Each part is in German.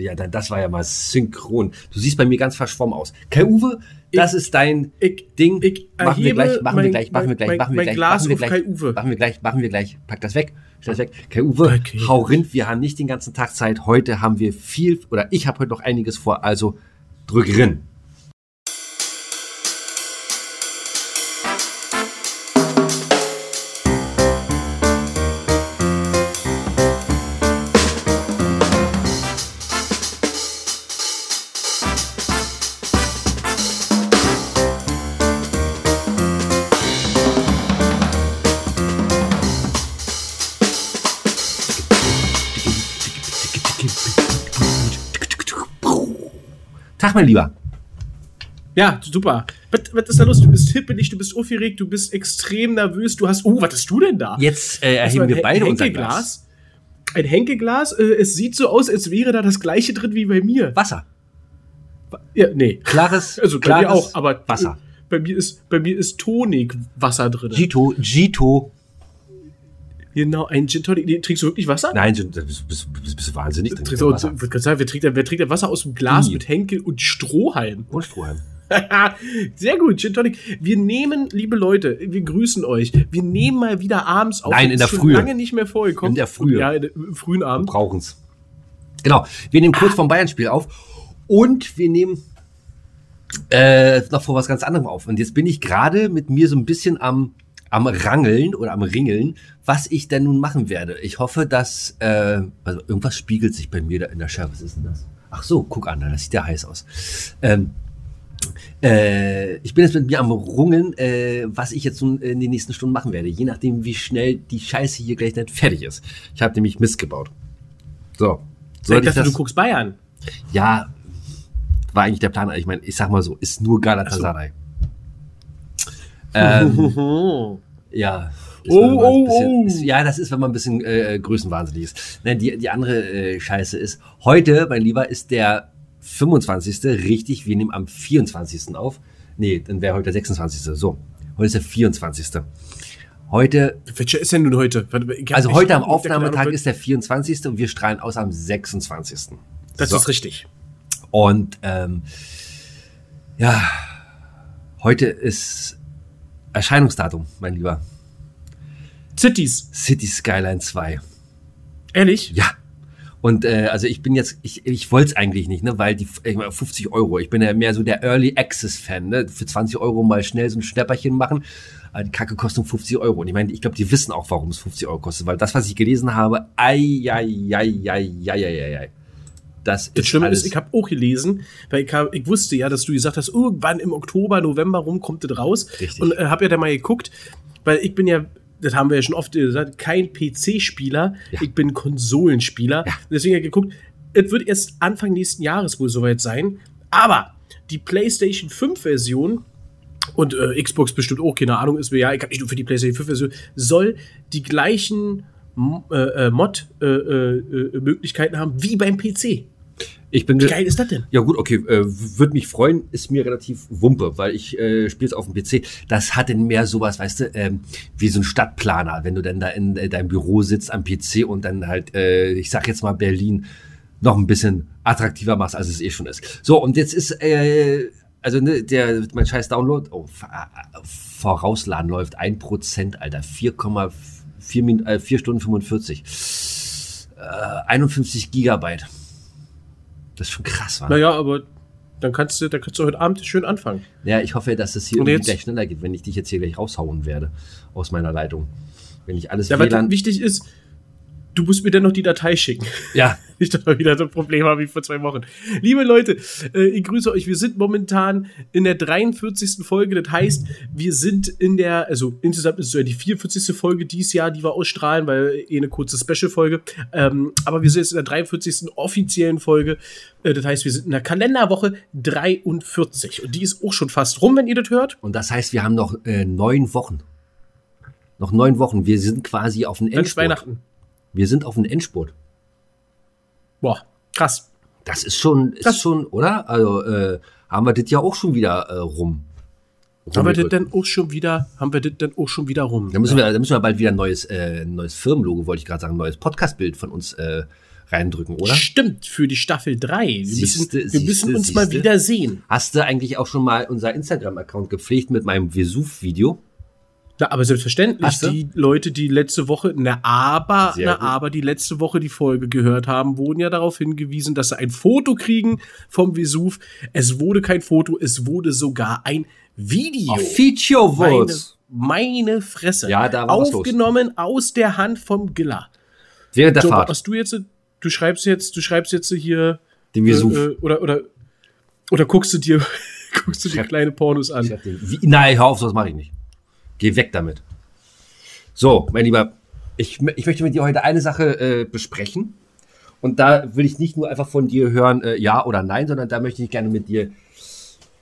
Ja, das war ja mal synchron. Du siehst bei mir ganz verschwommen aus. Kai Uwe, das ist dein ich- Ding. ich machen wir gleich, machen wir mein- gleich, machen wir gleich, machen wir gleich, machen wir gleich, machen wir gleich, machen wir gleich. Pack das weg, stell das weg. Kai Uwe, Okay. hau rind, wir haben nicht den ganzen Tag Zeit. Heute haben wir viel, oder ich habe heute noch einiges vor, also drück rin. Tag, mein Lieber. Ja, super. Was, was ist da los? Du bist hippelig, du bist aufgeregt, du bist extrem nervös. Du hast. Oh, was hast du denn da? Jetzt äh, erheben ein wir beide unser Glas. Ein Henkeglas? Äh, es sieht so aus, als wäre da das gleiche drin wie bei mir. Wasser. Ja, nee. Klares, Also bei klares mir auch, aber Wasser. äh, Bei mir ist, bei mir ist Tonic-Wasser drin. Gito, Gito. Genau, ein Gin Tonic. Nee, trinkst du wirklich Wasser? Nein, du bist, bist, bist, bist du wahnsinnig. Trink Trinkst du, Wasser. sagen, wer, trinkt, wer trinkt denn Wasser aus dem Glas I. mit Henkel und Strohhalm? Und Strohhalm. Sehr gut, Gin Tonic. Wir nehmen, liebe Leute, wir grüßen euch. Wir nehmen mal wieder abends auf. Nein, in der Frühe. lange nicht mehr vorgekommen. In der Frühe. Ja, im frühen Abend. brauchen's. Genau. Wir nehmen kurz vom Bayern-Spiel auf und wir nehmen äh, noch vor was ganz anderem auf. Und jetzt bin ich gerade mit mir so ein bisschen am, am Rangeln oder am Ringeln, was ich denn nun machen werde. Ich hoffe, dass äh, also irgendwas spiegelt sich bei mir da in der Schärfe. Was ist denn das? Ach so, guck an, das sieht ja heiß aus. Ähm, äh, ich bin jetzt mit mir am Rungen, äh, was ich jetzt nun in den nächsten Stunden machen werde, je nachdem, wie schnell die Scheiße hier gleich dann fertig ist. Ich habe nämlich Mist gebaut. So. ich Soll ich dachte, das? du guckst Bayern. Ja, war eigentlich der Plan. Ich meine, ich sag mal so, ist nur Galatasaray. Ähm, ja. Ist, Oh, oh, bisschen, oh. Ist, ja, das ist, wenn man ein bisschen äh, größenwahnsinnig ist. Nein, die, die andere äh, Scheiße ist, heute, mein Lieber, ist der 25. Richtig, wir nehmen am 24. auf. Nee, dann wäre heute der 26. So, heute ist der 24. Heute, Welcher ist denn nun heute? Also heute am Aufnahmetag ist der 24. und wir strahlen aus am 26. Das So. ist richtig. Und ähm, ja, heute ist Erscheinungsdatum, mein Lieber. Cities. City Skyline 2. Ehrlich? Ja. Und äh, also ich bin jetzt, ich, ich wollte es eigentlich nicht, ne, weil die ich meine, 50 Euro, ich bin ja mehr so der Early Access Fan, ne, für 20 Euro mal schnell so ein Schnäpperchen machen, aber die Kacke kostet 50 Euro. Und ich meine, ich glaube, die wissen auch, warum es 50 Euro kostet, weil das, was ich gelesen habe, ei, ei, ei, ei, ei, ei, ei, das, Das Schlimme alles, ist, ich habe auch gelesen, weil ich, hab, ich wusste ja, dass du gesagt hast, irgendwann im Oktober, November rum kommt das raus. Richtig. Und äh, habe ja da mal geguckt, weil ich bin ja, das haben wir ja schon oft gesagt, kein PC-Spieler, Ja. ich bin Konsolenspieler. Ja. Deswegen habe ich geguckt, es wird erst Anfang nächsten Jahres wohl soweit sein. Aber die PlayStation 5-Version und äh, Xbox bestimmt auch, keine Ahnung, ist mir ja, ich habe nicht nur für die PlayStation 5-Version, soll die gleichen äh, äh, Mod-Möglichkeiten haben wie beim PC. ich bin Wie geil ist das denn? Ja gut, okay, äh, würde mich freuen, ist mir relativ wumpe, weil ich äh, spiele es auf dem PC. Das hat denn mehr sowas, weißt du, ähm, wie so ein Stadtplaner, wenn du dann da in äh, deinem Büro sitzt am PC und dann halt, äh, ich sag jetzt mal Berlin, noch ein bisschen attraktiver machst, als es eh schon ist. So, und jetzt ist, äh, also ne, der, mein scheiß Download, oh, äh, vorausladen läuft 1%, Alter, 4,4 Min- äh, 4 Stunden 45. Äh, 51 Gigabyte. Das ist schon krass, wa? Naja, aber dann kannst du, dann kannst du heute Abend schön anfangen. Ja, ich hoffe, dass es hier Und irgendwie gleich schneller geht, wenn ich dich jetzt hier gleich raushauen werde aus meiner Leitung. Wenn ich alles Ja, WLAN. wichtig ist, du musst mir dann noch die Datei schicken. Ja, dass wir wieder so ein Problem haben wie vor zwei Wochen. Liebe Leute, äh, ich grüße euch. Wir sind momentan in der 43. Folge. Das heißt, wir sind in der, also insgesamt ist es ja die 44. Folge dieses Jahr, die wir ausstrahlen, weil eh eine kurze Special-Folge. Ähm, aber wir sind jetzt in der 43. offiziellen Folge. Äh, das heißt, wir sind in der Kalenderwoche 43. Und die ist auch schon fast rum, wenn ihr das hört. und das heißt, wir haben noch äh, neun Wochen. Noch neun Wochen. Wir sind quasi auf ist Endspurt. Weihnachten. Wir sind auf den Endspurt. Boah, krass. Das ist schon, ist Das- schon, oder? Also äh, haben wir das ja auch schon wieder äh, rum. Haben wir das dann auch schon wieder, haben wir das dann auch schon wieder rum? Da müssen, wir, da müssen wir bald wieder ein neues, äh, neues Firmenlogo, wollte ich gerade sagen, ein neues Podcastbild von uns äh, reindrücken, oder? Stimmt, für die Staffel 3. Wir, Siehste, müssen, wir müssen siehste, uns mal siehste. wieder sehen. Hast du eigentlich auch schon mal unser Instagram-Account gepflegt mit meinem Vesuv-Video? Na, aber selbstverständlich, die Leute, die letzte Woche, na, aber, Sehr na, gut. aber, die letzte Woche die Folge gehört haben, wurden ja darauf hingewiesen, dass sie ein Foto kriegen vom Vesuv. Es wurde kein Foto, es wurde sogar ein Video. Feature meine, Votes. meine Fresse. Ja, da war. Aufgenommen aus der Hand vom Giller. Während der Joe, Fahrt. was du jetzt, du schreibst jetzt, du schreibst jetzt hier, Den Vesuv. äh, äh, oder, oder, oder guckst du dir, guckst du dir kleine Pornos an. Wie, nein, hör auf, sowas mache ich nicht. Geh weg damit. So, mein Lieber, ich, ich möchte mit dir heute eine Sache äh, besprechen. Und da will ich nicht nur einfach von dir hören, äh, ja oder nein, sondern da möchte ich gerne mit dir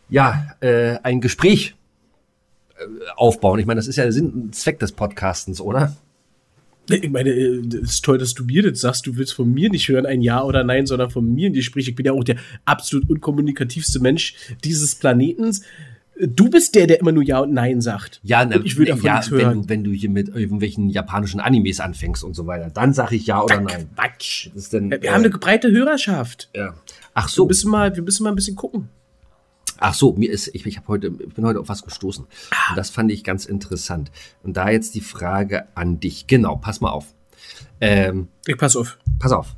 ja, äh, ein Gespräch äh, aufbauen. Ich meine, das ist ja der Sinn und Zweck des Podcastens, oder? Ich meine, äh, es ist toll, dass du mir das sagst. Du willst von mir nicht hören, ein Ja oder Nein, sondern von mir in die Gespräche. Ich bin ja auch der absolut unkommunikativste Mensch dieses Planetens. Du bist der, der immer nur Ja und Nein sagt. Ja, ne, Und ich will davon ja nichts wenn, hören. du, wenn du hier mit irgendwelchen japanischen Animes anfängst und so weiter, dann sage ich ja oder nein. Quatsch. Das ist denn, Wir haben eine breite Hörerschaft. ja. Ach Wir so, müssen mal, wir müssen mal ein bisschen gucken. ach so, mir ist, ich, ich habe heute, ich bin heute auf was gestoßen. Und das fand ich ganz interessant. Und da jetzt die Frage an dich. Genau, pass mal auf. Ähm, Ich pass auf. pass auf.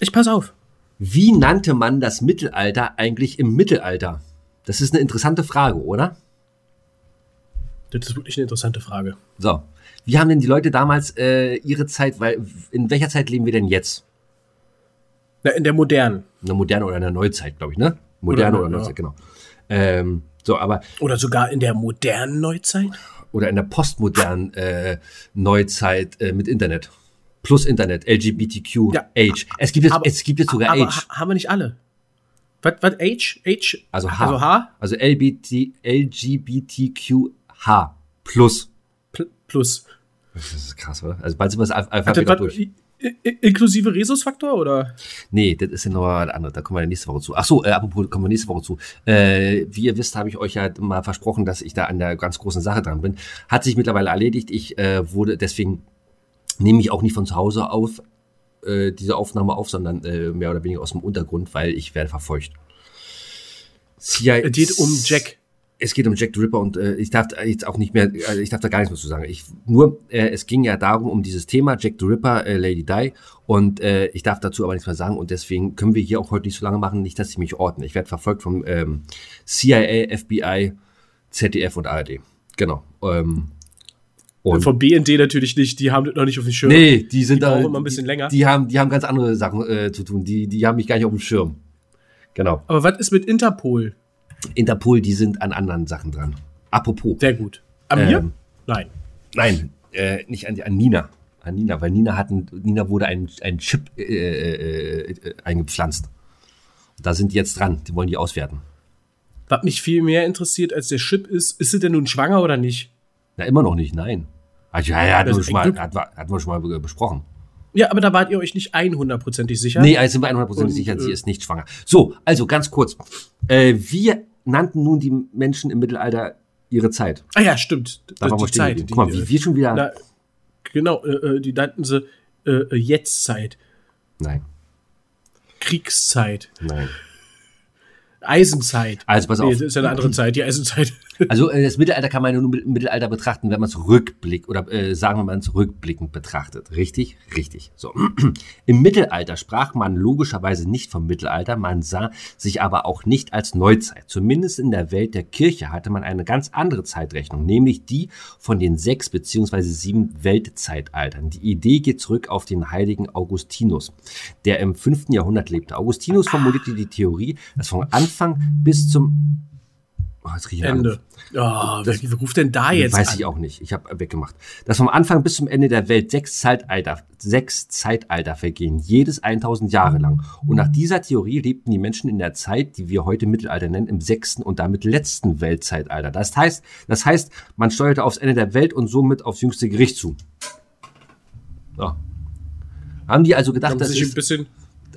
Ich pass auf. Wie nannte man das Mittelalter eigentlich im Mittelalter? Das ist eine interessante Frage, oder? Das ist wirklich eine interessante Frage. So. Wie haben denn die Leute damals äh, ihre Zeit, weil in welcher Zeit leben wir denn jetzt? Na, in der modernen. Eine moderne oder eine Neuzeit, glaube ich, ne? Moderne Oder- oder. Neuzeit, genau. Ähm, so, aber, Oder sogar in der modernen Neuzeit. oder in der postmodernen äh, Neuzeit äh, mit Internet. Plus Internet, LGBTQ, Ja. Age. Es gibt jetzt, Aber- es gibt jetzt sogar Aber Age. ha haben wir nicht alle? Was, was, H? H? Also H. Also H? Also LBT, LGBTQH plus. Pl plus. Das ist krass, oder? Also bald sind wir das Alphabet was, durch. inklusive Rhesusfaktor oder? Nee, das ist ja noch was anderes. Da kommen wir nächste Woche zu. Ach so, äh, apropos, kommen wir nächste Woche zu. Äh, wie ihr wisst, habe ich euch ja mal versprochen, dass ich da an der ganz großen Sache dran bin. Hat sich mittlerweile erledigt. Ich äh, wurde, deswegen nehme ich auch nicht von zu Hause auf äh, diese Aufnahme auf, sondern äh, mehr oder weniger aus dem Untergrund, weil ich werde verfolgt. CIA Es geht um Jack. es geht um Jack the Ripper und äh, ich darf da jetzt auch nicht mehr, also ich darf da gar nichts mehr zu sagen. Ich, nur, äh, es ging ja darum, um dieses Thema Jack the Ripper, äh, Lady Di und äh, ich darf dazu aber nichts mehr sagen und deswegen können wir hier auch heute nicht so lange machen, nicht, dass ich mich ordne. Ich werde verfolgt vom ähm, CIA, FBI, ZDF und ARD. Genau. Ähm, und Vom BND natürlich nicht, die haben das noch nicht auf dem Schirm. nee, die sind Die da, immer ein bisschen die, länger. Die haben, die haben ganz andere Sachen äh, zu tun. Die, die haben mich gar nicht auf dem Schirm. Genau. Aber was ist mit Interpol? Interpol, die sind an anderen Sachen dran. Apropos. Sehr gut. An Ähm, mir? Nein. Nein, äh, nicht an, an Nina. An Nina, weil Nina hat ein, Nina wurde ein, ein Chip äh, äh, äh, eingepflanzt. Da sind die jetzt dran. Die wollen die auswerten. Was mich viel mehr interessiert als der Chip ist, ist sie denn nun schwanger oder nicht? Na, immer noch nicht, nein. Also, ja, ja, hatten Das wir schon mal, ein Glück. hat, hatten wir schon mal besprochen. Ja, aber da wart ihr euch nicht 100%ig sicher. Nee, also sind wir 100% Und, sicher, sie äh, ist nicht schwanger. So, also ganz kurz. Äh, wir nannten nun die Menschen im Mittelalter ihre Zeit. Ah ja, stimmt. Da die stehen Zeit. Die, Guck mal, wie äh, wir schon wieder. na, genau, äh, äh, die nannten sie äh, äh, Jetztzeit, nein, Kriegszeit, nein. Eisenzeit. Also pass Nee, auf. das ist ja eine andere Zeit, die Eisenzeit. Also äh, das Mittelalter kann man nur im Mittelalter betrachten, wenn man es rückblick oder äh, sagen wir mal es rückblickend betrachtet. Richtig? Richtig. So. Im Mittelalter sprach man logischerweise nicht vom Mittelalter, man sah sich aber auch nicht als Neuzeit. Zumindest in der Welt der Kirche hatte man eine ganz andere Zeitrechnung, nämlich die von den sechs beziehungsweise sieben Weltzeitaltern. Die Idee geht zurück auf den heiligen Augustinus, der im fünften Jahrhundert lebte. Augustinus formulierte die Theorie, dass von Anfang bis zum Oh, jetzt rieche ich Ende. Oh, wer, wer ruft denn da jetzt Weiß an? ich auch nicht. Ich habe weggemacht. Dass vom Anfang bis zum Ende der Welt sechs Zeitalter, sechs Zeitalter vergehen, jedes 1000 Jahre lang. Und nach dieser Theorie lebten die Menschen in der Zeit, die wir heute Mittelalter nennen, im sechsten und damit letzten Weltzeitalter. Das heißt, das heißt, man steuerte aufs Ende der Welt und somit aufs jüngste Gericht zu. So. Haben die also gedacht, Haben das sich ein ist, bisschen,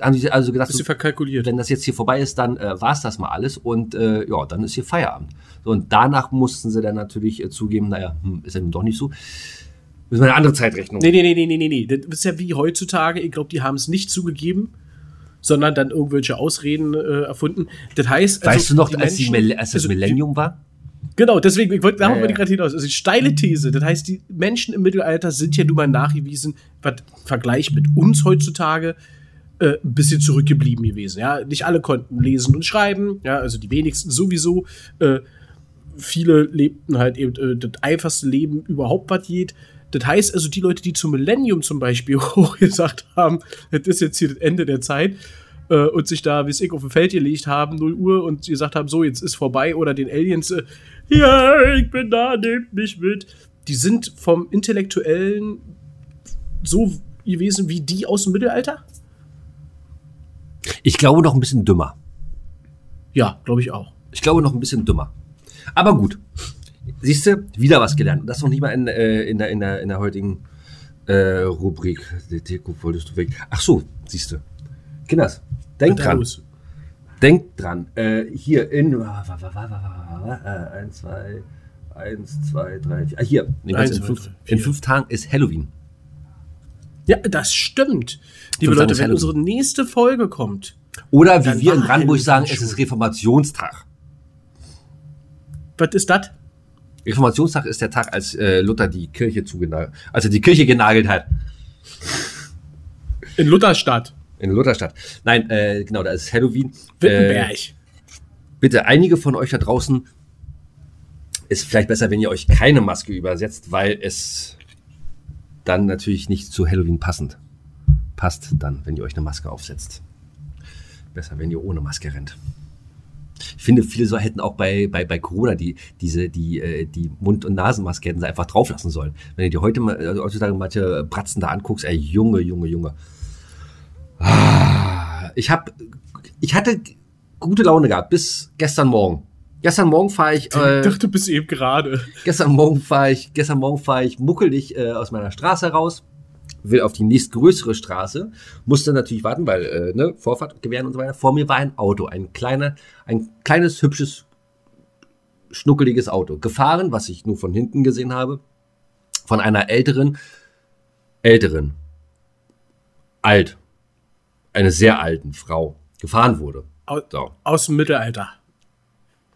haben die also gedacht, bisschen verkalkuliert. wenn das jetzt hier vorbei ist, dann äh, war es das mal alles und äh, ja, dann ist hier Feierabend. So, und danach mussten sie dann natürlich äh, zugeben, naja, hm, ist ja nun doch nicht so. Müssen wir eine andere Zeitrechnung. Nee, nee, nee, nee, nee, nee. Das ist ja wie heutzutage. Ich glaube, die haben es nicht zugegeben, sondern dann irgendwelche Ausreden äh, erfunden. Das heißt, also, weißt du noch, die als, die Menschen- als das also Millennium war? Genau, deswegen, ich wollte, darauf Ja, ja. gerade hinaus. Also, steile These. Das heißt, die Menschen im Mittelalter sind ja nun mal nachgewiesen, was Vergleich mit uns heutzutage, äh, ein bisschen zurückgeblieben gewesen. Ja, nicht alle konnten lesen und schreiben. Ja, also die wenigsten sowieso. Äh, viele lebten halt eben äh, das einfachste Leben überhaupt, was geht. Das heißt also, die Leute, die zum Millennium zum Beispiel hochgesagt haben, das ist jetzt hier das Ende der Zeit, äh, und sich da, wie es ich, auf dem Feld gelegt haben, 0 Uhr, und gesagt haben, so, jetzt ist vorbei, oder den Aliens, äh, ja, ich bin da, nehmt mich mit. Die sind vom Intellektuellen so gewesen wie die aus dem Mittelalter? Ich glaube noch ein bisschen dümmer. Ja, glaube ich auch. Ich glaube noch ein bisschen dümmer. Aber gut. Siehst du, wieder was gelernt. Und das noch nicht mal in, äh, in, der, in, der, in der heutigen äh, Rubrik. Deko wolltest du weg. Ach so, siehst du. Kinders, denk dran. los? Denkt dran, äh, hier in wa- wa- wa- wa- wa- wa- äh, eins, zwei, eins, zwei, drei, vier. Ah, hier, nee, Eins, in, zwei, fünf, in fünf Tagen ist Halloween. Ja, das stimmt. Liebe Leute, wenn unsere nächste Folge kommt, Oder wie wir in Brandenburg sagen, es ist Reformationstag. was ist das? Reformationstag ist der Tag, als äh, Luther die Kirche zugenagelt, als er die Kirche genagelt hat. In Lutherstadt, In Lutherstadt. Nein, äh, genau, da ist Halloween. Wittenberg. Äh, bitte, einige von euch da draußen ist vielleicht besser, wenn ihr euch keine Maske übersetzt, weil es dann natürlich nicht zu Halloween passend passt, dann, wenn ihr euch eine Maske aufsetzt. Besser, wenn ihr ohne Maske rennt. Ich finde, viele so hätten auch bei, bei, bei Corona die, diese, die, äh, die Mund- und Nasenmaske hätten sie einfach drauf lassen sollen. Wenn du dir heute mal, also heutzutage manche Bratzen da anguckst, ey, Junge, Junge, Junge. Ah, Ich habe, ich hatte gute Laune gehabt bis gestern Morgen. Gestern Morgen fahre ich, ich äh, dachte bis eben gerade. gestern Morgen fahre ich, gestern Morgen fahre ich muckelig äh, aus meiner Straße raus, will auf die nächstgrößere Straße, musste natürlich warten, weil äh, ne, Vorfahrt gewähren und so weiter. Vor mir war ein Auto, ein kleiner, ein kleines hübsches schnuckeliges Auto, gefahren, was ich nur von hinten gesehen habe, von einer älteren, älteren, alt, eine sehr alten Frau gefahren wurde. Aus, So. aus dem Mittelalter.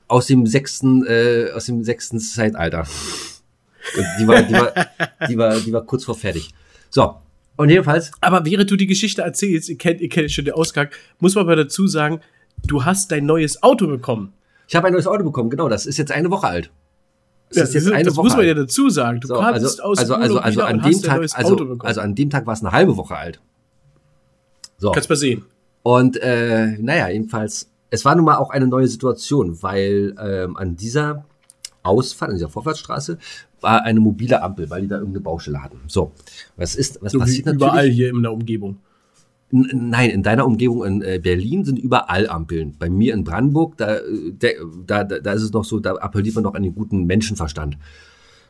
Aus dem sechsten, äh, aus dem sechsten Zeitalter. Und die war, die war, die war, die war kurz vor fertig. So. Und jedenfalls, Aber während du die Geschichte erzählst, ihr kennt, ihr kennt schon den Ausgang, muss man aber dazu sagen, du hast dein neues Auto bekommen. ich habe ein neues Auto bekommen, genau, das ist jetzt eine Woche alt. Das Ja, ist jetzt das eine das Woche muss man ja dazu sagen. Du So, kamst also, aus also, also, also an dem Tag, neues Auto also, bekommen. also an dem Tag war es eine halbe Woche alt. So. Kannst mal sehen. Und äh, naja, jedenfalls, es war nun mal auch eine neue Situation, weil ähm, an dieser Ausfahrt, an dieser Vorfahrtsstraße, war eine mobile Ampel, weil die da irgendeine Baustelle hatten. So, was ist, was So wie passiert natürlich? überall hier in der Umgebung. N- Nein, in deiner Umgebung in äh, Berlin sind überall Ampeln. Bei mir in Brandenburg, da, der, da, da, da ist es noch so, da appelliert man noch an den guten Menschenverstand.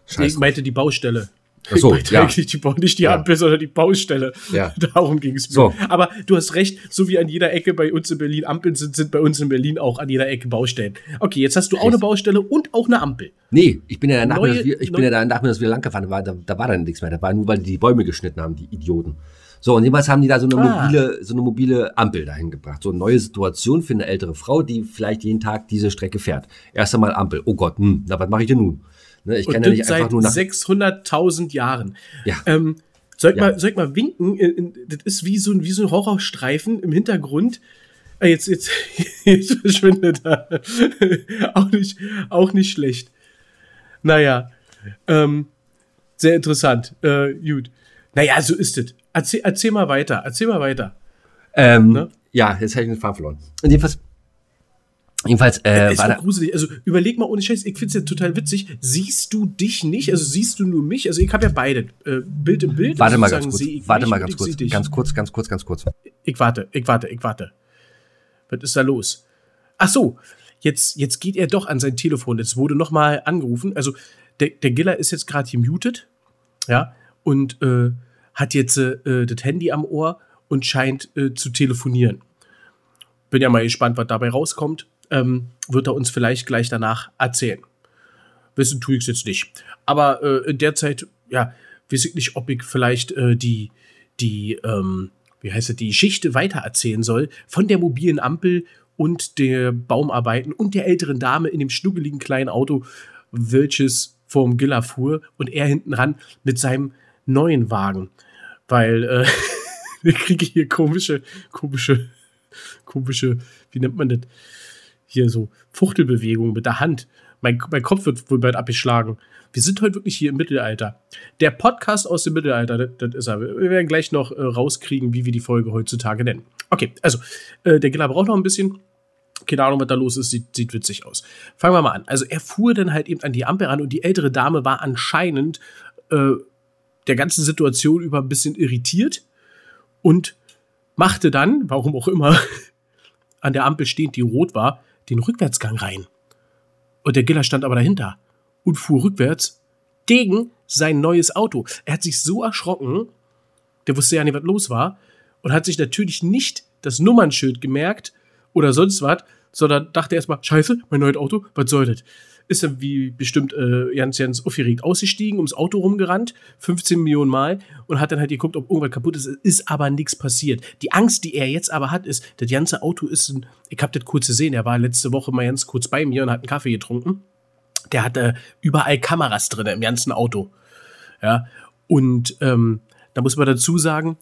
Scheiß Ich meinte die Baustelle. Ach so, ich ja. eigentlich die, nicht die Ja. Ampel, sondern die Baustelle. Ja. Darum ging es mir. So. Aber du hast recht, so wie an jeder Ecke bei uns in Berlin Ampeln sind, sind bei uns in Berlin auch an jeder Ecke Baustellen. Okay, jetzt hast du auch eine. Baustelle und auch eine Ampel. Nee, ich bin ja danach, Neue- ich bin ja danach wieder lang gefahren, da war, da, da war dann nichts mehr. Da war nur, weil die die Bäume geschnitten haben, die Idioten. So, und jedenfalls haben die da so eine Ah. mobile, so eine mobile Ampel dahin gebracht. So eine neue Situation für eine ältere Frau, die vielleicht jeden Tag diese Strecke fährt. Erst einmal Ampel. Oh Gott, hm, na, was mache ich denn nun? Ne, ich kann Und ja nicht einfach seit nur nach. 600.000 Jahren. Ja. Ähm, soll, ich Ja. mal, soll ich mal winken? In- in- Das ist wie so, ein- wie so ein Horrorstreifen im Hintergrund. Ah, Jetzt, jetzt, jetzt verschwindet er. auch, nicht, auch nicht schlecht. Naja, ähm, sehr interessant. Äh, gut. Naja, so ist es. Erzähl, erzähl mal weiter. Erzähl mal weiter. Ähm, Ne? Ja, jetzt habe ich den Faden verloren. Und jedenfalls, jedenfalls äh, ist war da, gruselig. Also überleg mal ohne Scheiß, ich finde es ja total witzig. Siehst du dich nicht? Also siehst du nur mich? Also ich habe ja beide. Äh, Bild im Bild. warte also mal ganz kurz. Warte mal ganz kurz. Ganz kurz, ganz kurz, ganz kurz. Ich warte, ich warte, ich warte. Was ist da los? Ach so, jetzt, jetzt geht er doch an sein Telefon. Jetzt wurde noch mal angerufen. Also der, der Giller ist jetzt gerade gemutet, ja, und äh, hat jetzt äh, das Handy am Ohr und scheint äh, zu telefonieren. Bin ja mal gespannt, was dabei rauskommt. Ähm, wird er uns vielleicht gleich danach erzählen. Wissen tue ich es jetzt nicht. Aber äh, in der Zeit, ja, weiß ich nicht, ob ich vielleicht äh, die, die, ähm, wie heißt es, die Geschichte weitererzählen soll von der mobilen Ampel und der Baumarbeiten und der älteren Dame in dem schnuckeligen kleinen Auto, welches vorm Giller fuhr und er hinten ran mit seinem neuen Wagen. Weil äh, wir kriegen hier komische, komische, komische, wie nennt man das? Hier so Fuchtelbewegungen mit der Hand. Mein, mein Kopf wird wohl bald abgeschlagen. Wir sind heute wirklich hier im Mittelalter. Der Podcast aus dem Mittelalter, das, das ist er. Wir werden gleich noch äh, rauskriegen, wie wir die Folge heutzutage nennen. Okay, also, äh, der Giller braucht noch ein bisschen. Keine Ahnung, was da los ist, sieht, sieht witzig aus. Fangen wir mal an. Also, er fuhr dann halt eben an die Ampel ran und die ältere Dame war anscheinend äh, der ganzen Situation über ein bisschen irritiert und machte dann, warum auch immer, an der Ampel stehend, die rot war, den Rückwärtsgang rein. Und der Giller stand aber dahinter und fuhr rückwärts gegen sein neues Auto. Er hat sich so erschrocken, der wusste ja nicht, was los war, und hat sich natürlich nicht das Nummernschild gemerkt oder sonst was, sondern dachte erstmal, scheiße, mein neues Auto, was soll das? Ist dann wie bestimmt äh, ganz, ganz aufgeregt ausgestiegen, ums Auto rumgerannt, 15 Millionen Mal, und hat dann halt geguckt, ob irgendwas kaputt ist. Ist aber nichts passiert. Die Angst, die er jetzt aber hat, ist, das ganze Auto ist ein, ich hab das kurz gesehen, er war letzte Woche mal ganz kurz bei mir und hat einen Kaffee getrunken. Der hatte überall Kameras drin im ganzen Auto. Ja, und ähm, da muss man dazu sagen,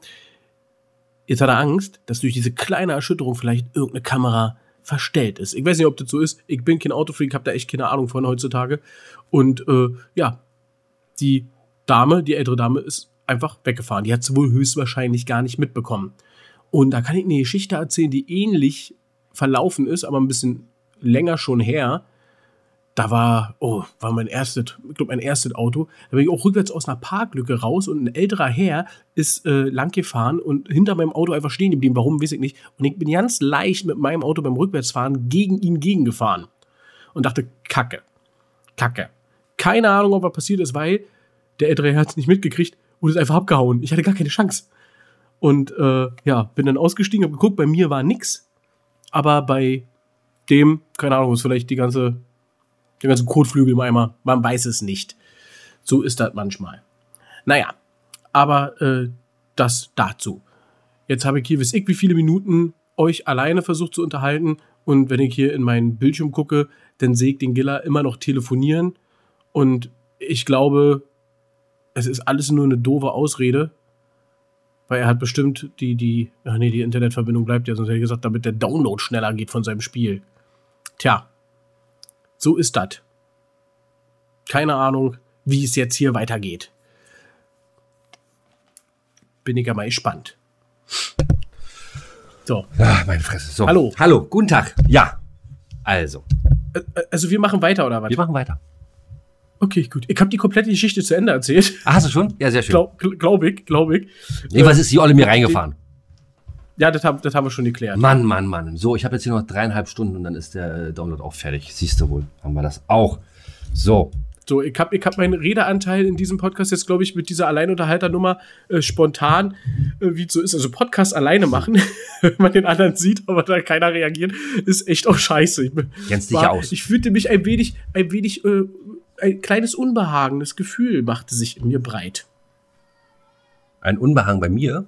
jetzt hat er Angst, dass durch diese kleine Erschütterung vielleicht irgendeine Kamera verstellt ist. Ich weiß nicht, ob das so ist. Ich bin kein Autofreak, habe da echt keine Ahnung von heutzutage. Und äh, ja, die Dame, die ältere Dame, ist einfach weggefahren. Die hat es wohl höchstwahrscheinlich gar nicht mitbekommen. Und da kann ich eine Geschichte erzählen, die ähnlich verlaufen ist, aber ein bisschen länger schon her. Da war, oh, war mein erstes, ich glaube, mein erstes Auto. Da bin ich auch rückwärts aus einer Parklücke raus und ein älterer Herr ist äh, lang gefahren und hinter meinem Auto einfach stehen geblieben. Warum, weiß ich nicht. Und ich bin ganz leicht mit meinem Auto beim Rückwärtsfahren gegen ihn gegengefahren. Und dachte, Kacke. Kacke. Keine Ahnung, ob was passiert ist, weil der ältere Herr hat es nicht mitgekriegt und ist einfach abgehauen. Ich hatte gar keine Chance. Und äh, ja, bin dann ausgestiegen, hab geguckt, bei mir war nix. Aber bei dem, keine Ahnung, ist vielleicht die ganze, der ganze Kotflügel im Eimer. Man weiß es nicht. So ist das manchmal. Naja, aber äh, das dazu. Jetzt habe ich hier, weiß ich, wie viele Minuten euch alleine versucht zu unterhalten. Und wenn ich hier in meinen Bildschirm gucke, dann sehe ich den Giller immer noch telefonieren. Und ich glaube, es ist alles nur eine doofe Ausrede. Weil er hat bestimmt die, die, ach nee, die Internetverbindung bleibt ja, sonst hätte ich gesagt, damit der Download schneller geht von seinem Spiel. Tja, so ist das. Keine Ahnung, wie es jetzt hier weitergeht. Bin ich ja mal gespannt. So, Ah, meine Fresse. So. Hallo. Hallo, guten Tag. Ja. Also, also wir machen weiter oder was? wir machen weiter. Okay, gut. Ich habe die komplette Geschichte zu Ende erzählt. Ah, hast du schon? Ja, sehr schön. Glaub, gl- glaub ich, glaub ich. Jedenfalls ist die Olle mir reingefahren. Ja, das haben, das haben wir schon geklärt. Mann, Mann, Mann. So, ich habe jetzt hier noch dreieinhalb Stunden und dann ist der äh, Download auch fertig. Siehst du wohl, haben wir das auch. So, So, ich habe ich hab meinen Redeanteil in diesem Podcast jetzt, glaube ich, mit dieser Alleinunterhalternummer äh, spontan, äh, wie es so ist. Also Podcast alleine machen, wenn man den anderen sieht, aber da keiner reagiert, ist echt auch scheiße. Kennst dich aus. Ich fühlte mich ein wenig, ein wenig, äh, ein kleines unbehagendes Gefühl machte sich in mir breit. ein Unbehagen bei mir.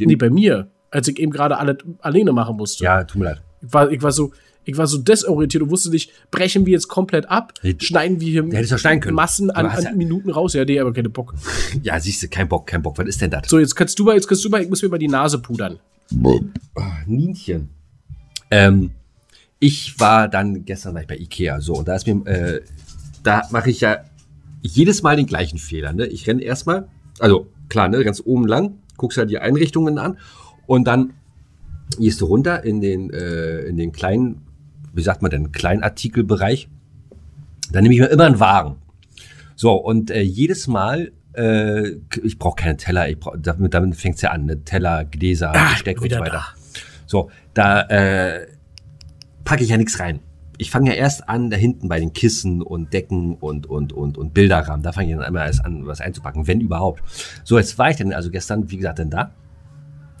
Nee, bei mir, als ich eben gerade alles alleine machen musste. Ja, tut mir leid. Ich war, ich war so, ich war so desorientiert und wusste nicht, brechen wir jetzt komplett ab, schneiden wir hier ja. Massen an, an Minuten raus. Ja, nee, aber keine Bock. Ja, siehst du, kein Bock, kein Bock. Was ist denn das? So, jetzt kannst du mal, jetzt kannst du mal, ich muss mir mal die Nase pudern. Nienchen. Ähm, ich war dann gestern war ich bei Ikea, so, und da ist mir, äh, da mache ich ja jedes Mal den gleichen Fehler, ne? Ich renne erstmal, also klar, ne, ganz oben lang, guckst ja die Einrichtungen an und dann gehst du runter in den, äh, in den kleinen, wie sagt man denn, Kleinartikelbereich. Dann nehme ich mir immer einen Wagen. So, und äh, jedes Mal, äh, ich brauche keine Teller, ich brauch, damit, damit fängt's ja an, ne? Teller, Gläser, Besteck und so weiter. So, da äh, packe ich ja nichts rein. Ich fange ja erst an, da hinten bei den Kissen und Decken und, und, und, und Bilderrahmen. Da fange ich dann einmal erst an, was einzupacken, wenn überhaupt. So, jetzt war ich dann also gestern, wie gesagt, dann da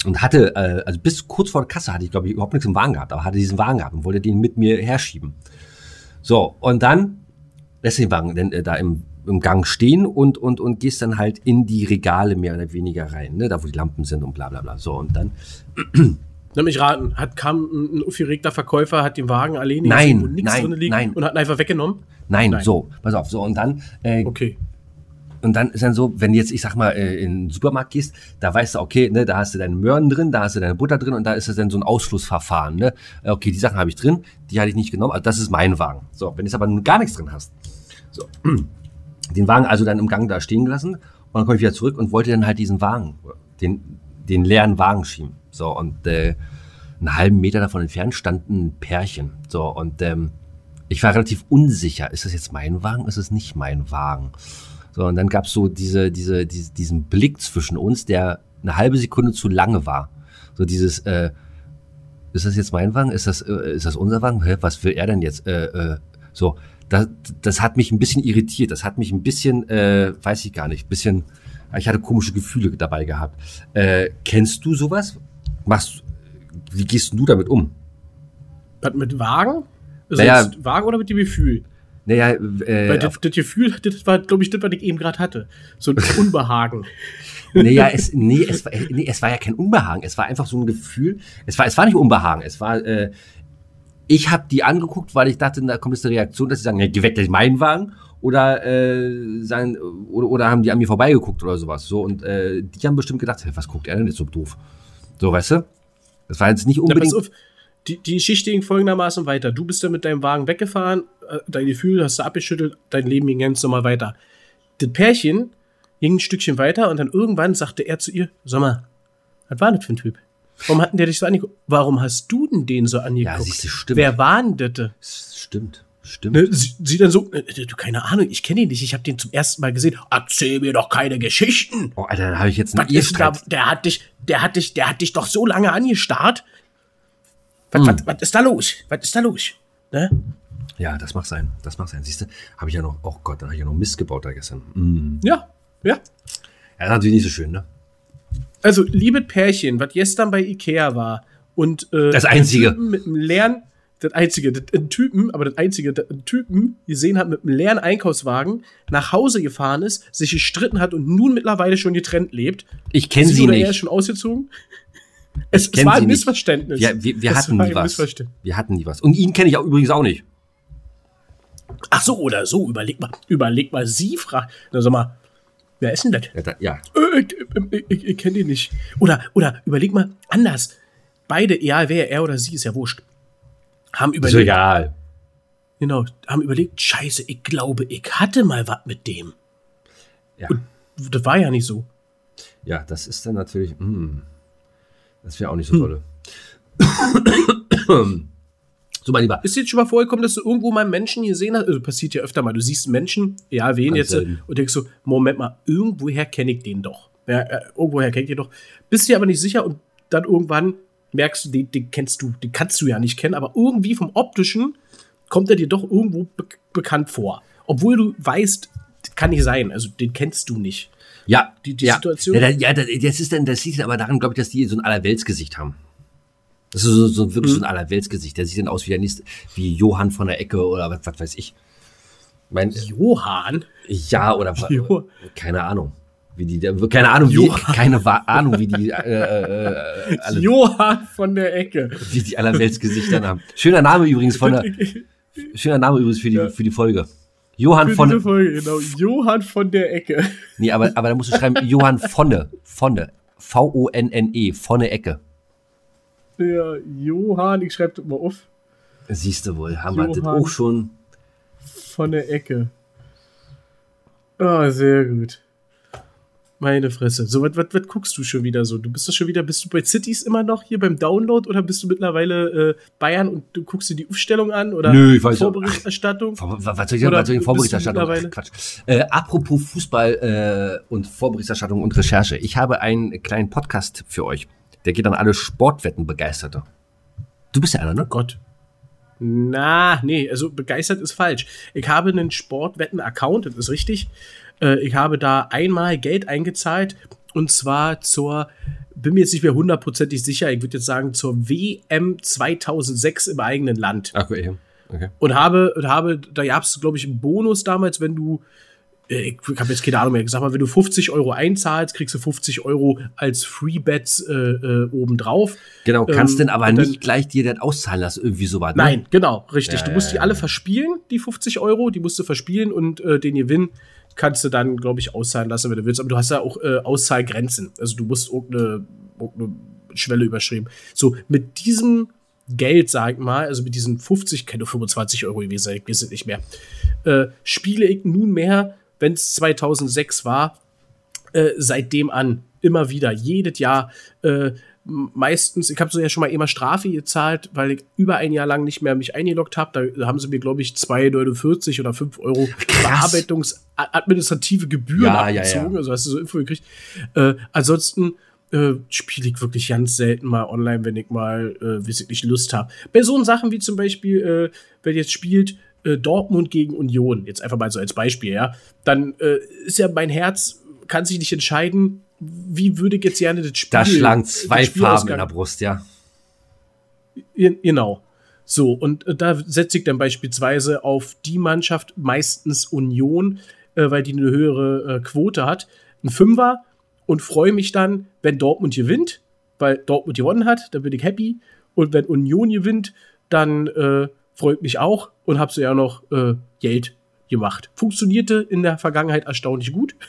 und hatte, äh, also bis kurz vor der Kasse hatte ich, glaube ich, überhaupt nichts im Wagen gehabt, aber hatte diesen Wagen gehabt und wollte den mit mir herschieben. So, und dann lässt den Wagen dann, äh, da im, im Gang stehen und, und, und gehst dann halt in die Regale mehr oder weniger rein, ne? da wo die Lampen sind und bla bla bla. So, und dann Lass mich raten, hat, kam ein, ein aufgeregter Verkäufer, hat den Wagen alleine Nein, gesehen, wo nichts nein, drin liegt nein. und hat ihn einfach weggenommen? Nein, Nein. so, pass auf, so und dann, äh, Okay. Und dann ist dann so, wenn jetzt, ich sag mal, äh, in den Supermarkt gehst, da weißt du, okay, ne, da hast du deine Möhren drin, da hast du deine Butter drin und da ist es dann so ein Ausschlussverfahren, ne? Äh, Okay, die Sachen habe ich drin, die hatte ich nicht genommen, also das ist mein Wagen. So, wenn du jetzt aber gar nichts drin hast, so, den Wagen also dann im Gang da stehen gelassen und dann komme ich wieder zurück und wollte dann halt diesen Wagen, den, den leeren Wagen schieben. So, und äh, einen halben Meter davon entfernt stand ein Pärchen. So, und ähm, ich war relativ unsicher. Ist das jetzt mein Wagen? Ist es nicht mein Wagen? So, und dann gab es so diese, diese, diese, diesen Blick zwischen uns, der eine halbe Sekunde zu lange war. So dieses, äh, ist das jetzt mein Wagen? Ist das, äh, ist das unser Wagen? Hä, was will er denn jetzt? Äh, äh, so, das, das hat mich ein bisschen irritiert. Das hat mich ein bisschen, äh, weiß ich gar nicht, bisschen, ich hatte komische Gefühle dabei gehabt. Äh, kennst du sowas? Machst, wie gehst du damit um? Was mit Wagen? Also Naja. Wagen oder mit dem Gefühl? Naja, äh, Weil das, das Gefühl, das war, glaube ich, das, was ich eben gerade hatte. So ein Unbehagen. Naja, es, nee, es, war, nee, es war ja kein Unbehagen. Es war einfach so ein Gefühl. Es war, es war nicht Unbehagen. Es war, äh, ich habe die angeguckt, weil ich dachte, da kommt jetzt eine Reaktion, dass sie sagen, ja, geh weg, das ist mein Wagen. Oder, äh, sagen, oder, oder haben die an mir vorbeigeguckt oder sowas. So, und äh, die haben bestimmt gedacht, hey, was guckt er denn jetzt so doof? So, weißt du? Das war jetzt nicht unbedingt. auf, die, die Geschichte ging folgendermaßen weiter. Du bist dann mit deinem Wagen weggefahren, äh, dein Gefühl hast du abgeschüttelt, dein Leben ging ganz normal weiter. Das Pärchen ging ein Stückchen weiter und dann irgendwann sagte er zu ihr, sag mal, was war das für ein Typ? Warum hatten der dich so angeguckt? Warum hast du denn den so angeguckt? Ja, siehst du, stimmt. Wer war denn das? Stimmt, stimmt. Ne, sie, sie dann so, äh, du, keine Ahnung, ich kenne ihn nicht, ich habe den zum ersten Mal gesehen. Erzähl mir doch keine Geschichten. Oh, Alter, da habe ich jetzt einen Was ist da, der hat dich, der hat dich, der hat dich doch so lange angestarrt. Hm. Was, was, was ist da los? Was ist da los? Ne? Ja, das mag sein. Das mag sein. Siehst du, habe ich ja noch, oh Gott, da habe ich ja noch Mist gebaut da gestern. Mm. Ja, ja. Ja, das ist natürlich nicht so schön, ne? Also, liebe Pärchen, was gestern bei Ikea war und äh, Das Einzige. mit einem leeren, das einzige, das, ein Typen, aber das einzige, das, ein Typen gesehen hat mit einem leeren Einkaufswagen, nach Hause gefahren ist, sich gestritten hat und nun mittlerweile schon getrennt lebt. Ich kenne Sie sie oder er ist nicht. schon ausgezogen? Es, es war ein. Missverständnis. Ja, wir, wir hatten nie was. Wir hatten nie was. Und ihn kenne ich auch übrigens auch nicht. Ach so, oder so, überleg mal, überleg mal, sie fragt, na sag mal, wer ist denn das? Ja, da, ja. Äh, ich, ich, ich, ich kenne den nicht. Oder, oder überleg mal anders. Beide, egal wer, er oder sie, ist ja wurscht. Haben ist überlegt, egal. genau, haben überlegt, scheiße, ich glaube, ich hatte mal was mit dem. Ja. Das war ja nicht so. ja, das ist dann natürlich. Hm, das wäre auch nicht Hm. so tolle. so, mein Lieber. Ist jetzt schon mal vorgekommen, dass du irgendwo mal einen Menschen gesehen hast? Also passiert ja öfter mal. Du siehst Menschen, ja, wen Ganz jetzt, selten. und denkst so, Moment mal, irgendwoher kenne ich den doch. Ja, äh, irgendwoher kenne ich den doch. Bist dir aber nicht sicher und dann irgendwann merkst du, den, den kennst du, den kannst du ja nicht kennen, aber irgendwie vom Optischen kommt er dir doch irgendwo be bekannt vor. Obwohl du weißt, kann nicht sein, also den kennst du nicht. Ja, Die- die ja. Situation- Ja, ja, da- das ist dann, das liegt dann aber daran, glaube ich, dass die so ein Allerweltsgesicht haben. Das ist so, so wirklich Mhm. so ein Allerweltsgesicht. Der sieht dann aus wie der nächste, wie Johann von der Ecke oder was, was weiß ich. Mein, Johann? ja, oder wa- Jo. keine Ahnung. Wie die, keine Ahnung, wie, keine Ahnung, wie die, äh, äh, alle, Johann von der Ecke. Wie die Allerweltsgesichter haben. Schöner Name übrigens von der, schöner Name übrigens für die, ja. für die Folge. Johann von. Folge, genau. Johann von der Ecke. Nee, aber, aber da musst du schreiben, Johann Vonne. Vonne. V-O-N-N-E. Vonne Ecke. Ja, Johann, ich schreibe das mal auf. Siehst du wohl, haben Johann wir das auch schon. Von der Ecke. Ah, oh, sehr gut. Meine Fresse. So, was, was, was guckst du schon wieder so? Du bist doch schon wieder, bist du bei Cities immer noch hier beim Download oder bist du mittlerweile äh, Bayern und du guckst dir die Aufstellung an oder Nö, ich weiß Vorberichterstattung? Ach, was soll ich, was soll ich Vorberichterstattung? Ach, Quatsch. Äh, apropos Fußball äh, und Vorberichterstattung und Recherche. Ich habe einen kleinen Podcast für euch. Der geht an alle Sportwetten-Begeisterte. Du bist ja einer, ne? Oh Gott. Na, nee, also begeistert ist falsch. Ich habe einen Sportwetten-Account, das ist richtig. Äh, ich habe da einmal Geld eingezahlt und zwar zur, bin mir jetzt nicht mehr hundertprozentig sicher, ich würde jetzt sagen zur WM 2006 im eigenen Land. Ach, okay. okay. Und habe, und habe da gab es, glaube ich, einen Bonus damals, wenn du äh, ich habe jetzt keine Ahnung mehr, sag mal, wenn du 50 Euro einzahlst, kriegst du 50 Euro als Freebets äh, äh, obendrauf. Genau, kannst ähm, denn aber nicht dann, gleich dir das auszahlen lassen, irgendwie sowas. Ne? Nein, genau, richtig. Ja, du musst die alle verspielen, die 50 Euro, die musst du verspielen und äh, den Gewinn kannst du dann, glaube ich, auszahlen lassen, wenn du willst. Aber du hast ja auch äh, Auszahlgrenzen. Also du musst irgendeine, irgendeine Schwelle überschreiben. So, mit diesem Geld, sag ich mal, also mit diesen 50, keine 25 Euro gewesen, weiß es nicht mehr, äh, spiele ich nunmehr wenn es 2006 war, äh, seitdem an immer wieder, jedes Jahr. Äh, meistens, ich habe so ja schon mal immer Strafe gezahlt, weil ich über ein Jahr lang nicht mehr mich eingeloggt habe. Da haben sie mir, glaube ich, 2,49 oder 5 Euro Bearbeitungsadministrative Gebühren ja, abgezogen. Ja, ja. Also hast du so Info gekriegt. Äh, ansonsten äh, spiele ich wirklich ganz selten mal online, wenn ich mal, äh, weiß ich nicht, Lust habe. Bei so Sachen wie zum Beispiel, äh, wenn jetzt spielt, äh, Dortmund gegen Union, jetzt einfach mal so als Beispiel, ja, dann äh, ist ja mein Herz, kann sich nicht entscheiden, wie würde ich jetzt gerne das Spiel. Da schlagen zwei Farben in der Brust, ja. Genau. So, und äh, da setze ich dann beispielsweise auf die Mannschaft, meistens Union, äh, weil die eine höhere äh, Quote hat, ein Fünfer und freue mich dann, wenn Dortmund gewinnt, weil Dortmund gewonnen hat, dann bin ich happy. Und wenn Union gewinnt, dann äh, freut mich auch und habe so ja noch äh, Geld gemacht. Funktionierte in der Vergangenheit erstaunlich gut.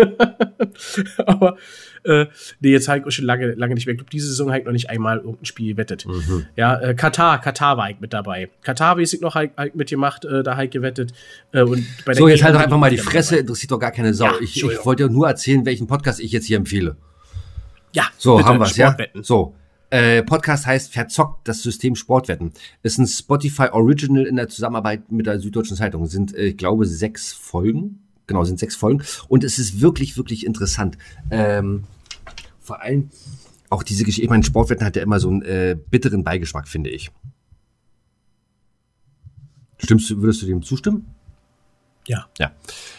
Aber äh, nee, jetzt habe ich schon lange, lange nicht mehr. Ich glaube, diese Saison habe ich noch nicht einmal irgendein Spiel gewettet. Mhm. Ja, äh, Katar, Katar war ich mit dabei. Katar weiß ich noch halt, halt mitgemacht, äh, da habe ich gewettet. Äh, und bei so, jetzt halt doch einfach mal die Fresse, interessiert doch gar keine Sau. Ja, ich, ich wollte nur erzählen, welchen Podcast ich jetzt hier empfehle. Ja, so bitte, haben wir es, ja. So, äh, Podcast heißt Verzockt, das System Sportwetten. Ist ein Spotify Original in der Zusammenarbeit mit der Süddeutschen Zeitung. Sind, äh, ich glaube, sechs Folgen. Genau, sind sechs Folgen. Und es ist wirklich, wirklich interessant. Ähm, vor allem auch diese Geschichte. Ich meine, Sportwetten hat ja immer so einen äh, bitteren Beigeschmack, finde ich. Stimmst du, würdest du dem zustimmen? Ja. Ja.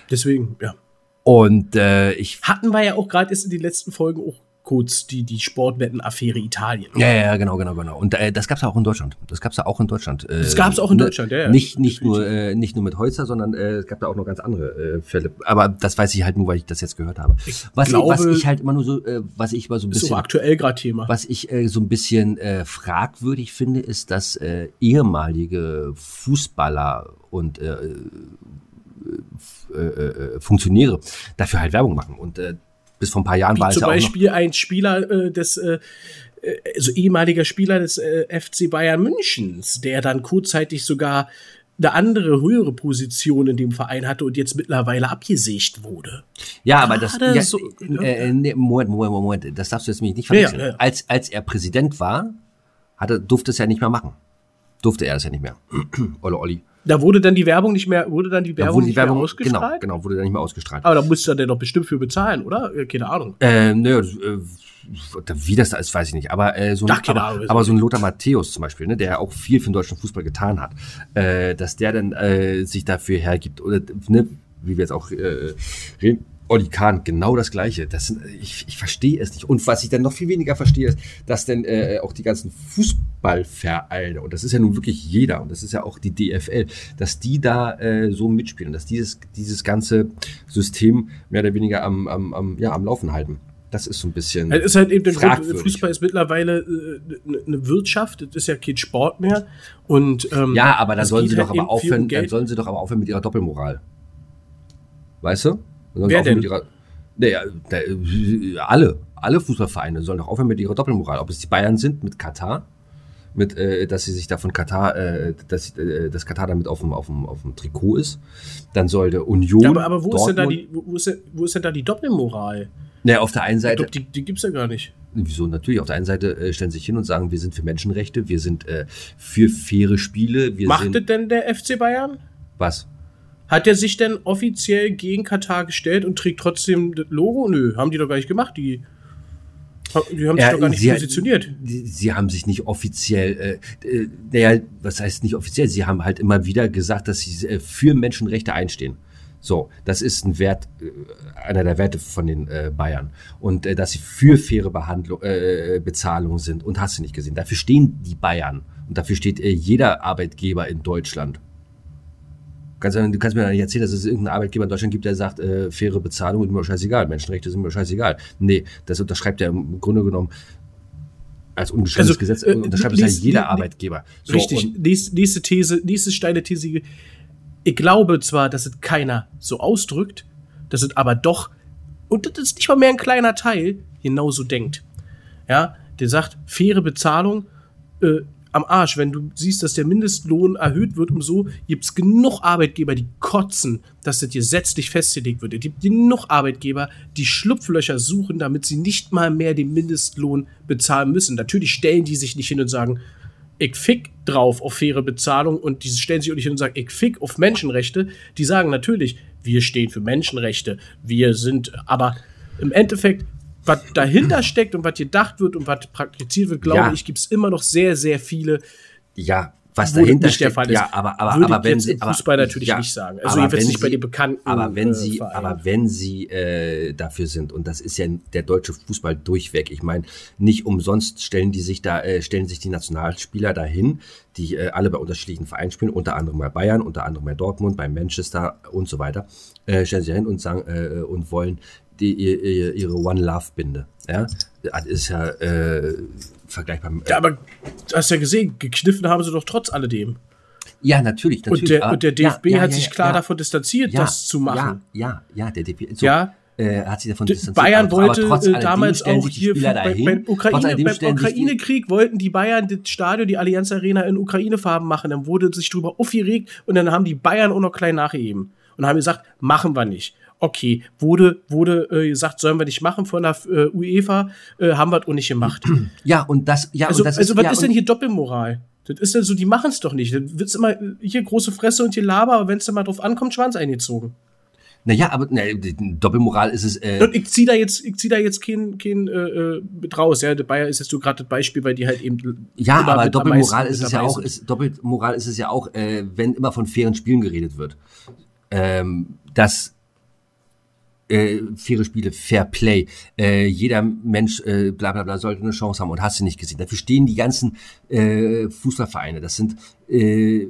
Deswegen, ja. Und äh, ich. Hatten wir ja auch gerade erst in den letzten Folgen auch kurz die, die Sportwetten-Affäre Italien. Ja, ja, genau, genau, genau. Und äh, das gab's ja auch in Deutschland. Das gab's ja auch in Deutschland. Äh, das gab's auch in ne, Deutschland, ja. ja. Nicht, nicht, nur, äh, nicht nur mit Holzer, sondern äh, es gab da auch noch ganz andere äh, Fälle. Aber das weiß ich halt nur, weil ich das jetzt gehört habe. Was, glaube, ich, was ich halt immer nur so, äh, was ich mal so ein bisschen. Ist so aktuell gerade Thema. Was ich äh, so ein bisschen äh, fragwürdig finde, ist, dass äh, ehemalige Fußballer und äh, äh, äh, Funktionäre dafür halt Werbung machen. Und äh, bis vor ein paar Jahren Wie war es ja auch Zum Beispiel ein Spieler äh, des äh, also ehemaliger Spieler des äh, FC Bayern Münchens, der dann kurzzeitig sogar eine andere höhere Position in dem Verein hatte und jetzt mittlerweile abgesägt wurde. Ja, aber das ja, so, äh, äh, nee, Moment, Moment, Moment, das darfst du jetzt nicht verwechseln. Ja, ja, als als er Präsident war, hatte durfte es ja nicht mehr machen. Durfte er es ja nicht mehr. Olle Olli. Da wurde dann die Werbung nicht mehr, wurde dann die Werbung, da die Werbung nicht mehr ausgestrahlt? Genau, genau, wurde dann nicht mehr ausgestrahlt. Aber da musste er doch bestimmt für bezahlen, oder? Keine Ahnung. Äh, nö, wie das da ist, weiß ich nicht. Aber, äh, so, ein, Ach, aber, Ahnung, aber so ein Lothar Matthäus zum Beispiel, ne, der auch viel für den deutschen Fußball getan hat, äh, dass der dann äh, sich dafür hergibt, oder ne, wie wir jetzt auch äh, reden, Oli Kahn, genau das Gleiche. Das sind, ich, ich verstehe es nicht. Und was ich dann noch viel weniger verstehe, ist, dass denn äh, auch die ganzen Fußballvereine, und das ist ja nun wirklich jeder, und das ist ja auch die DFL, dass die da äh, so mitspielen, dass dieses, dieses ganze System mehr oder weniger am, am, am, ja, am Laufen halten. Das ist so ein bisschen. Es ist halt eben der Grund. Fußball ist mittlerweile äh, eine Wirtschaft, es ist ja kein Sport mehr. Und, ähm, Ja, aber dann sollen sie halt doch aber aufhören, dann sollen sie doch aber aufhören mit ihrer Doppelmoral. Weißt du? Wer denn? Ihrer, naja, da, äh, alle, alle Fußballvereine sollen doch aufhören mit ihrer Doppelmoral. Ob es die Bayern sind mit Katar, mit, äh, dass sie sich da von Katar, äh, dass, äh, dass Katar damit auf dem, auf, dem, auf dem Trikot ist. Dann sollte Union. Ja, aber, aber wo, ist denn da Dortmund- die, wo, ist wo ist denn da die Doppelmoral? Naja, auf der einen Seite. glaub, die, die gibt's ja gar nicht. Wieso? Natürlich. Auf der einen Seite äh, stellen sie sich hin und sagen, wir sind für Menschenrechte, wir sind äh, für faire Spiele, wir Macht sind. es denn der FC Bayern? Was? Hat der sich denn offiziell gegen Katar gestellt und trägt trotzdem das Logo? Nö, haben die doch gar nicht gemacht. Die, die haben sich Ja, doch gar nicht sie- positioniert. Sie, sie haben sich nicht offiziell, äh, äh, naja, was heißt nicht offiziell? Sie haben halt immer wieder gesagt, dass sie äh, für Menschenrechte einstehen. So, das ist ein Wert, äh, einer der Werte von den äh, Bayern. Und äh, dass sie für faire Behandlung, äh, Bezahlung sind. Und hast du nicht gesehen. Dafür stehen die Bayern. Und dafür steht äh, jeder Arbeitgeber in Deutschland. Kannst du, kannst mir nicht erzählen, dass es irgendeinen Arbeitgeber in Deutschland gibt, der sagt, äh, faire Bezahlung ist mir scheißegal, Menschenrechte sind mir scheißegal. Nee, das unterschreibt er im Grunde genommen als ungeschriebenes Also, Gesetz, äh, unterschreibt es ja jeder Arbeitgeber. So, Richtig. Nächste, nächste These, nächste steile These. Ich glaube zwar, dass es keiner so ausdrückt, dass es aber doch, und das ist nicht mal mehr ein kleiner Teil, genauso denkt. Ja, der sagt, faire Bezahlung äh, am Arsch. Wenn du siehst, dass der Mindestlohn erhöht wird, umso gibt es genug Arbeitgeber, die kotzen, dass das gesetzlich festgelegt wird. Es gibt genug Arbeitgeber, die Schlupflöcher suchen, damit sie nicht mal mehr den Mindestlohn bezahlen müssen. Natürlich stellen die sich nicht hin und sagen, ich fick drauf auf faire Bezahlung und die stellen sich auch nicht hin und sagen, ich fick auf Menschenrechte. Die sagen natürlich, wir stehen für Menschenrechte, wir sind, aber im Endeffekt, was dahinter steckt und was gedacht wird und was praktiziert wird, glaube Ja. ich, gibt es immer noch sehr, sehr viele, Ja, was dahinter nicht der steckt, Fall ist. ja, aber, aber, Würde aber wenn jetzt sie, im aber, Fußball natürlich ja, nicht sagen. Also aber jedenfalls nicht bei den bekannten, Aber wenn äh, sie, Vereinen. aber wenn sie äh, dafür sind und das ist ja der deutsche Fußball durchweg. Ich meine, nicht umsonst stellen die sich da, äh, stellen sich die Nationalspieler dahin, die äh, alle bei unterschiedlichen Vereinen spielen, unter anderem bei Bayern, unter anderem bei Dortmund, bei Manchester und so weiter, äh, stellen sie hin und sagen äh, und wollen die, ihre, ihre One Love Binde. Ja, das ist ja äh, vergleichbar. mit- Ja, aber du hast ja gesehen, gekniffen haben sie doch trotz alledem. Ja, natürlich, natürlich. Und der, aber- und der DFB ja, hat ja, sich ja, klar davon distanziert, das zu machen. Ja, ja, ja, der DFB. So, Ja. Äh, hat sich davon distanziert. Bayern aber- aber wollte äh, alledem damals auch sich hier dahin. beim Ukraine, beim sich Ukraine-Krieg wollten die Bayern das Stadion, die Allianz Arena in Ukraine-Farben machen. Dann wurde sich drüber aufgeregt und dann haben die Bayern auch noch klein nachgegeben und haben gesagt, machen wir nicht. Okay, wurde, wurde äh, gesagt, sollen wir nicht machen von der äh, UEFA, äh, haben wir es auch nicht gemacht. Ja, und das, ja, Also, und das also was ja, ist denn hier Doppelmoral? Das ist dann so, die machen es doch nicht. Dann wird's immer hier große Fresse und hier Laber, aber wenn es dann mal drauf ankommt, Schwanz eingezogen. Naja, aber die Doppelmoral ist es. Äh, Und ich zieh da jetzt, ich zieh da jetzt kein, kein äh, mit raus. Ja, der Bayer ist jetzt so gerade das Beispiel, weil die halt eben ja, aber Doppelmoral ist es ja auch. Ist, Doppelmoral ist es ja auch, äh, wenn immer von fairen Spielen geredet wird. Ähm, dass äh, faire Spiele, Fair Play, äh, jeder Mensch, äh, bla bla bla, sollte eine Chance haben und hast du nicht gesehen. Dafür stehen die ganzen äh, Fußballvereine. Das sind äh,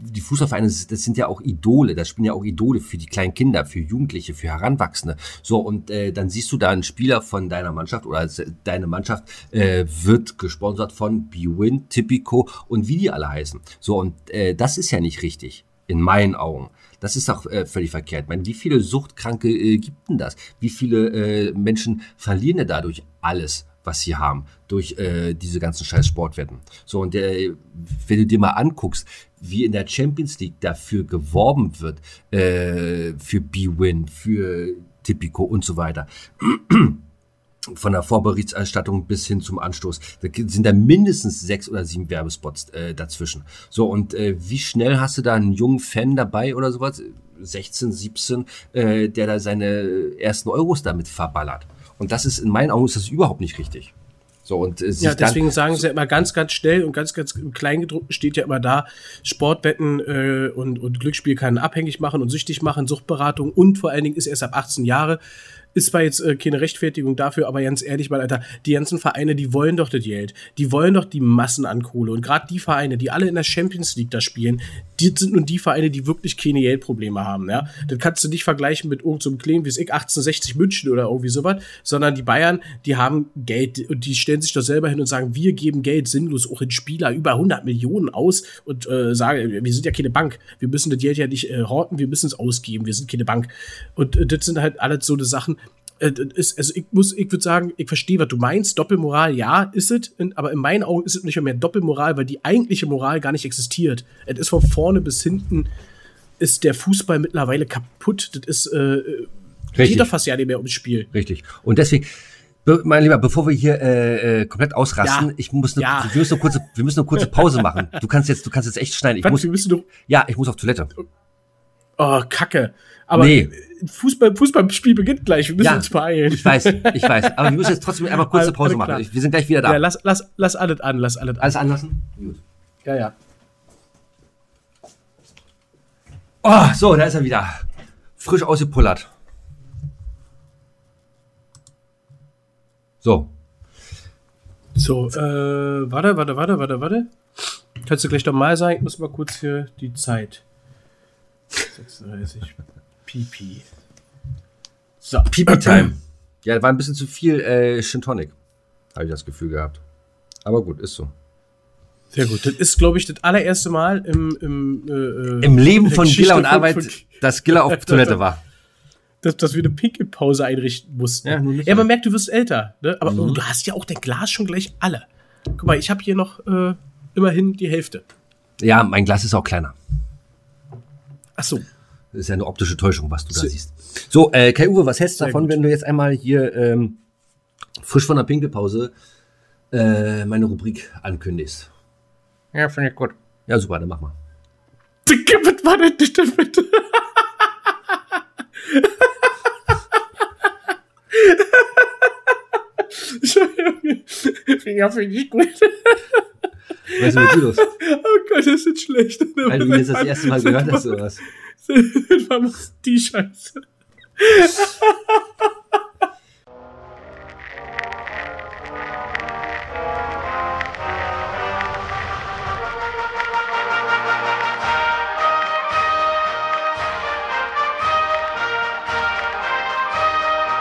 die Fußballvereine, das sind ja auch Idole, das spielen ja auch Idole für die kleinen Kinder, für Jugendliche, für Heranwachsende. So, und äh, dann siehst du da einen Spieler von deiner Mannschaft oder se- deine Mannschaft äh, wird gesponsert von BWin, Tipico und wie die alle heißen. So, und äh, das ist ja nicht richtig, in meinen Augen. Das ist doch äh, völlig verkehrt. Ich meine, wie viele Suchtkranke äh, gibt denn das? Wie viele äh, Menschen verlieren denn dadurch alles? was sie haben durch äh, diese ganzen scheiß Sportwetten. So, und äh, wenn du dir mal anguckst, wie in der Champions League dafür geworben wird, äh, für B-Win, für Tipico und so weiter, von der Vorberichterstattung bis hin zum Anstoß, da sind da mindestens sechs oder sieben Werbespots äh, dazwischen. So, und äh, wie schnell hast du da einen jungen Fan dabei oder sowas, 16, 17, äh, der da seine ersten Euros damit verballert? Und das ist, in meinen Augen ist das überhaupt nicht richtig. So, und äh, Ja, deswegen sagen sie ja immer ganz, ganz schnell und ganz, ganz im Kleingedruckten steht ja immer da, Sportwetten äh, und, und Glücksspiel kann abhängig machen und süchtig machen, Suchtberatung und vor allen Dingen ist erst ab 18 Jahre. Ist zwar jetzt äh, keine Rechtfertigung dafür, aber ganz ehrlich mal, Alter, die ganzen Vereine, die wollen doch das Geld. Die wollen doch die Massen an Kohle. Und gerade die Vereine, die alle in der Champions League da spielen, die sind nun die Vereine, die wirklich keine Geldprobleme haben. Ja? Das kannst du nicht vergleichen mit irgendeinem so Claim wie es ich 1860 München oder irgendwie sowas, sondern die Bayern, die haben Geld und die stellen sich doch selber hin und sagen, wir geben Geld sinnlos auch in Spieler über 100 Millionen aus und äh, sagen, wir sind ja keine Bank. Wir müssen das Geld ja nicht äh, horten, wir müssen es ausgeben. Wir sind keine Bank. Und äh, das sind halt alles so eine Sachen, äh, ist, also ich muss, ich würde sagen, ich verstehe, was du meinst. Doppelmoral, ja, ist es, aber in meinen Augen ist es nicht mehr, Doppelmoral, weil die eigentliche Moral gar nicht existiert. Es ist von vorne bis hinten ist der Fußball mittlerweile kaputt. Das ist, äh, Richtig. geht doch fast ja nicht mehr ums Spiel. Richtig. Und deswegen, mein Lieber, bevor wir hier äh, äh, komplett ausrasten, Ja. ich muss eine, Ja. wir müssen eine kurze, wir müssen eine kurze Pause machen. Du kannst jetzt, du kannst jetzt echt schneiden. Ich Was, muss, müssen ja, ich muss auf Toilette. Oh, Kacke. Aber Nee. Fußball, Fußballspiel beginnt gleich, wir müssen Ja, uns beeilen. Ich weiß, ich weiß. Aber wir müssen jetzt trotzdem einmal kurze Pause alles machen. klar. Ich- Wir sind gleich wieder da. Ja, lass, lass, lass alles an, lass alles an. Alles anlassen? Gut. Ja, ja. Oh, so, da ist er wieder. Frisch ausgepullert. So. So, äh, warte, warte, warte, warte, warte. Kannst du gleich nochmal sagen? Ich muss mal kurz hier die Zeit. 36. Pipi. So. Pipi-Time. Ja, war ein bisschen zu viel äh, Gin Tonic. Habe ich das Gefühl gehabt. Aber gut, ist so. Sehr gut. Das ist, glaube ich, das allererste Mal im, im, äh, äh, Im Leben von Geschichte Gilla und von- Arbeit, von- dass Gilla auf Toilette war. dass, dass wir eine Pinkelpause einrichten mussten. Ja, Ja, man merkt, du wirst älter. Ne? Aber Mhm. oh, du hast ja auch dein Glas schon gleich alle. Guck mal, ich habe hier noch äh, immerhin die Hälfte. Ja, mein Glas ist auch kleiner. Ach so. Das ist ja eine optische Täuschung, was du da So. siehst. So, äh, Kai Uwe, was hältst du davon, gut. wenn du jetzt einmal hier ähm, frisch von der Pinkelpause äh, meine Rubrik ankündigst? Ja, finde ich gut. Ja, super, dann mach mal. Was war denn das denn bitte? Finger finde ich gut. Was ist mit dir los? Oh Gott, das ist schlecht. Weil du ihn jetzt das erste Mal gehört hast oder was? Was macht die Scheiße?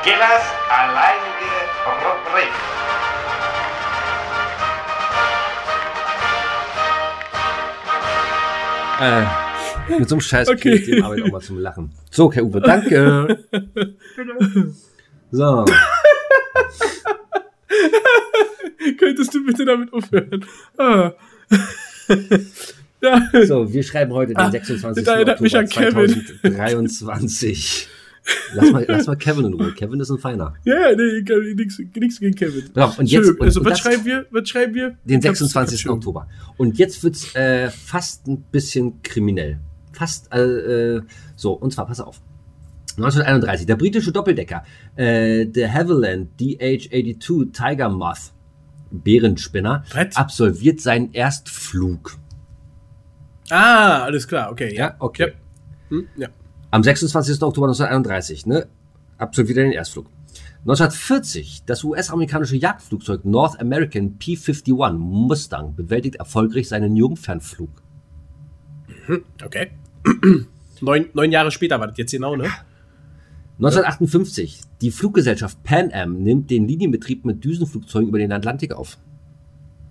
Gillers alleinige Äh, mit so einem Scheiß Okay. kriege ich den Arbeit auch mal zum Lachen. So, Kai Uwe, danke. So, Könntest du bitte damit aufhören? Ah. so, wir schreiben heute den Ah, 26. das erinnert mich Oktober an Kevin. 2023. Lass mal, lass mal Kevin in Ruhe. Kevin ist ein Feiner. Ja, nee, nix gegen Kevin. Ja, und jetzt- und- also, und was schreiben wir? Was schreiben wir? Den Ich hab's- 26. Schön. Oktober. Und jetzt wird's äh, fast ein bisschen kriminell. Fast, äh, äh, so, und zwar, pass auf. 1931, der britische Doppeldecker, äh, der Havilland DH-82 Tiger Moth, Bärenspinner, Was? absolviert seinen Erstflug. Ah, alles klar, okay. Ja, Ja, okay. Ja. Hm, ja. Am 26. Oktober 1931, ne, absolviert er den Erstflug. 1940, das US-amerikanische Jagdflugzeug North American P-51 Mustang bewältigt erfolgreich seinen Jungfernflug. Okay. neun, neun Jahre später war das jetzt genau, ne? 1958. Die Fluggesellschaft Pan Am nimmt den Linienbetrieb mit Düsenflugzeugen über den Atlantik auf.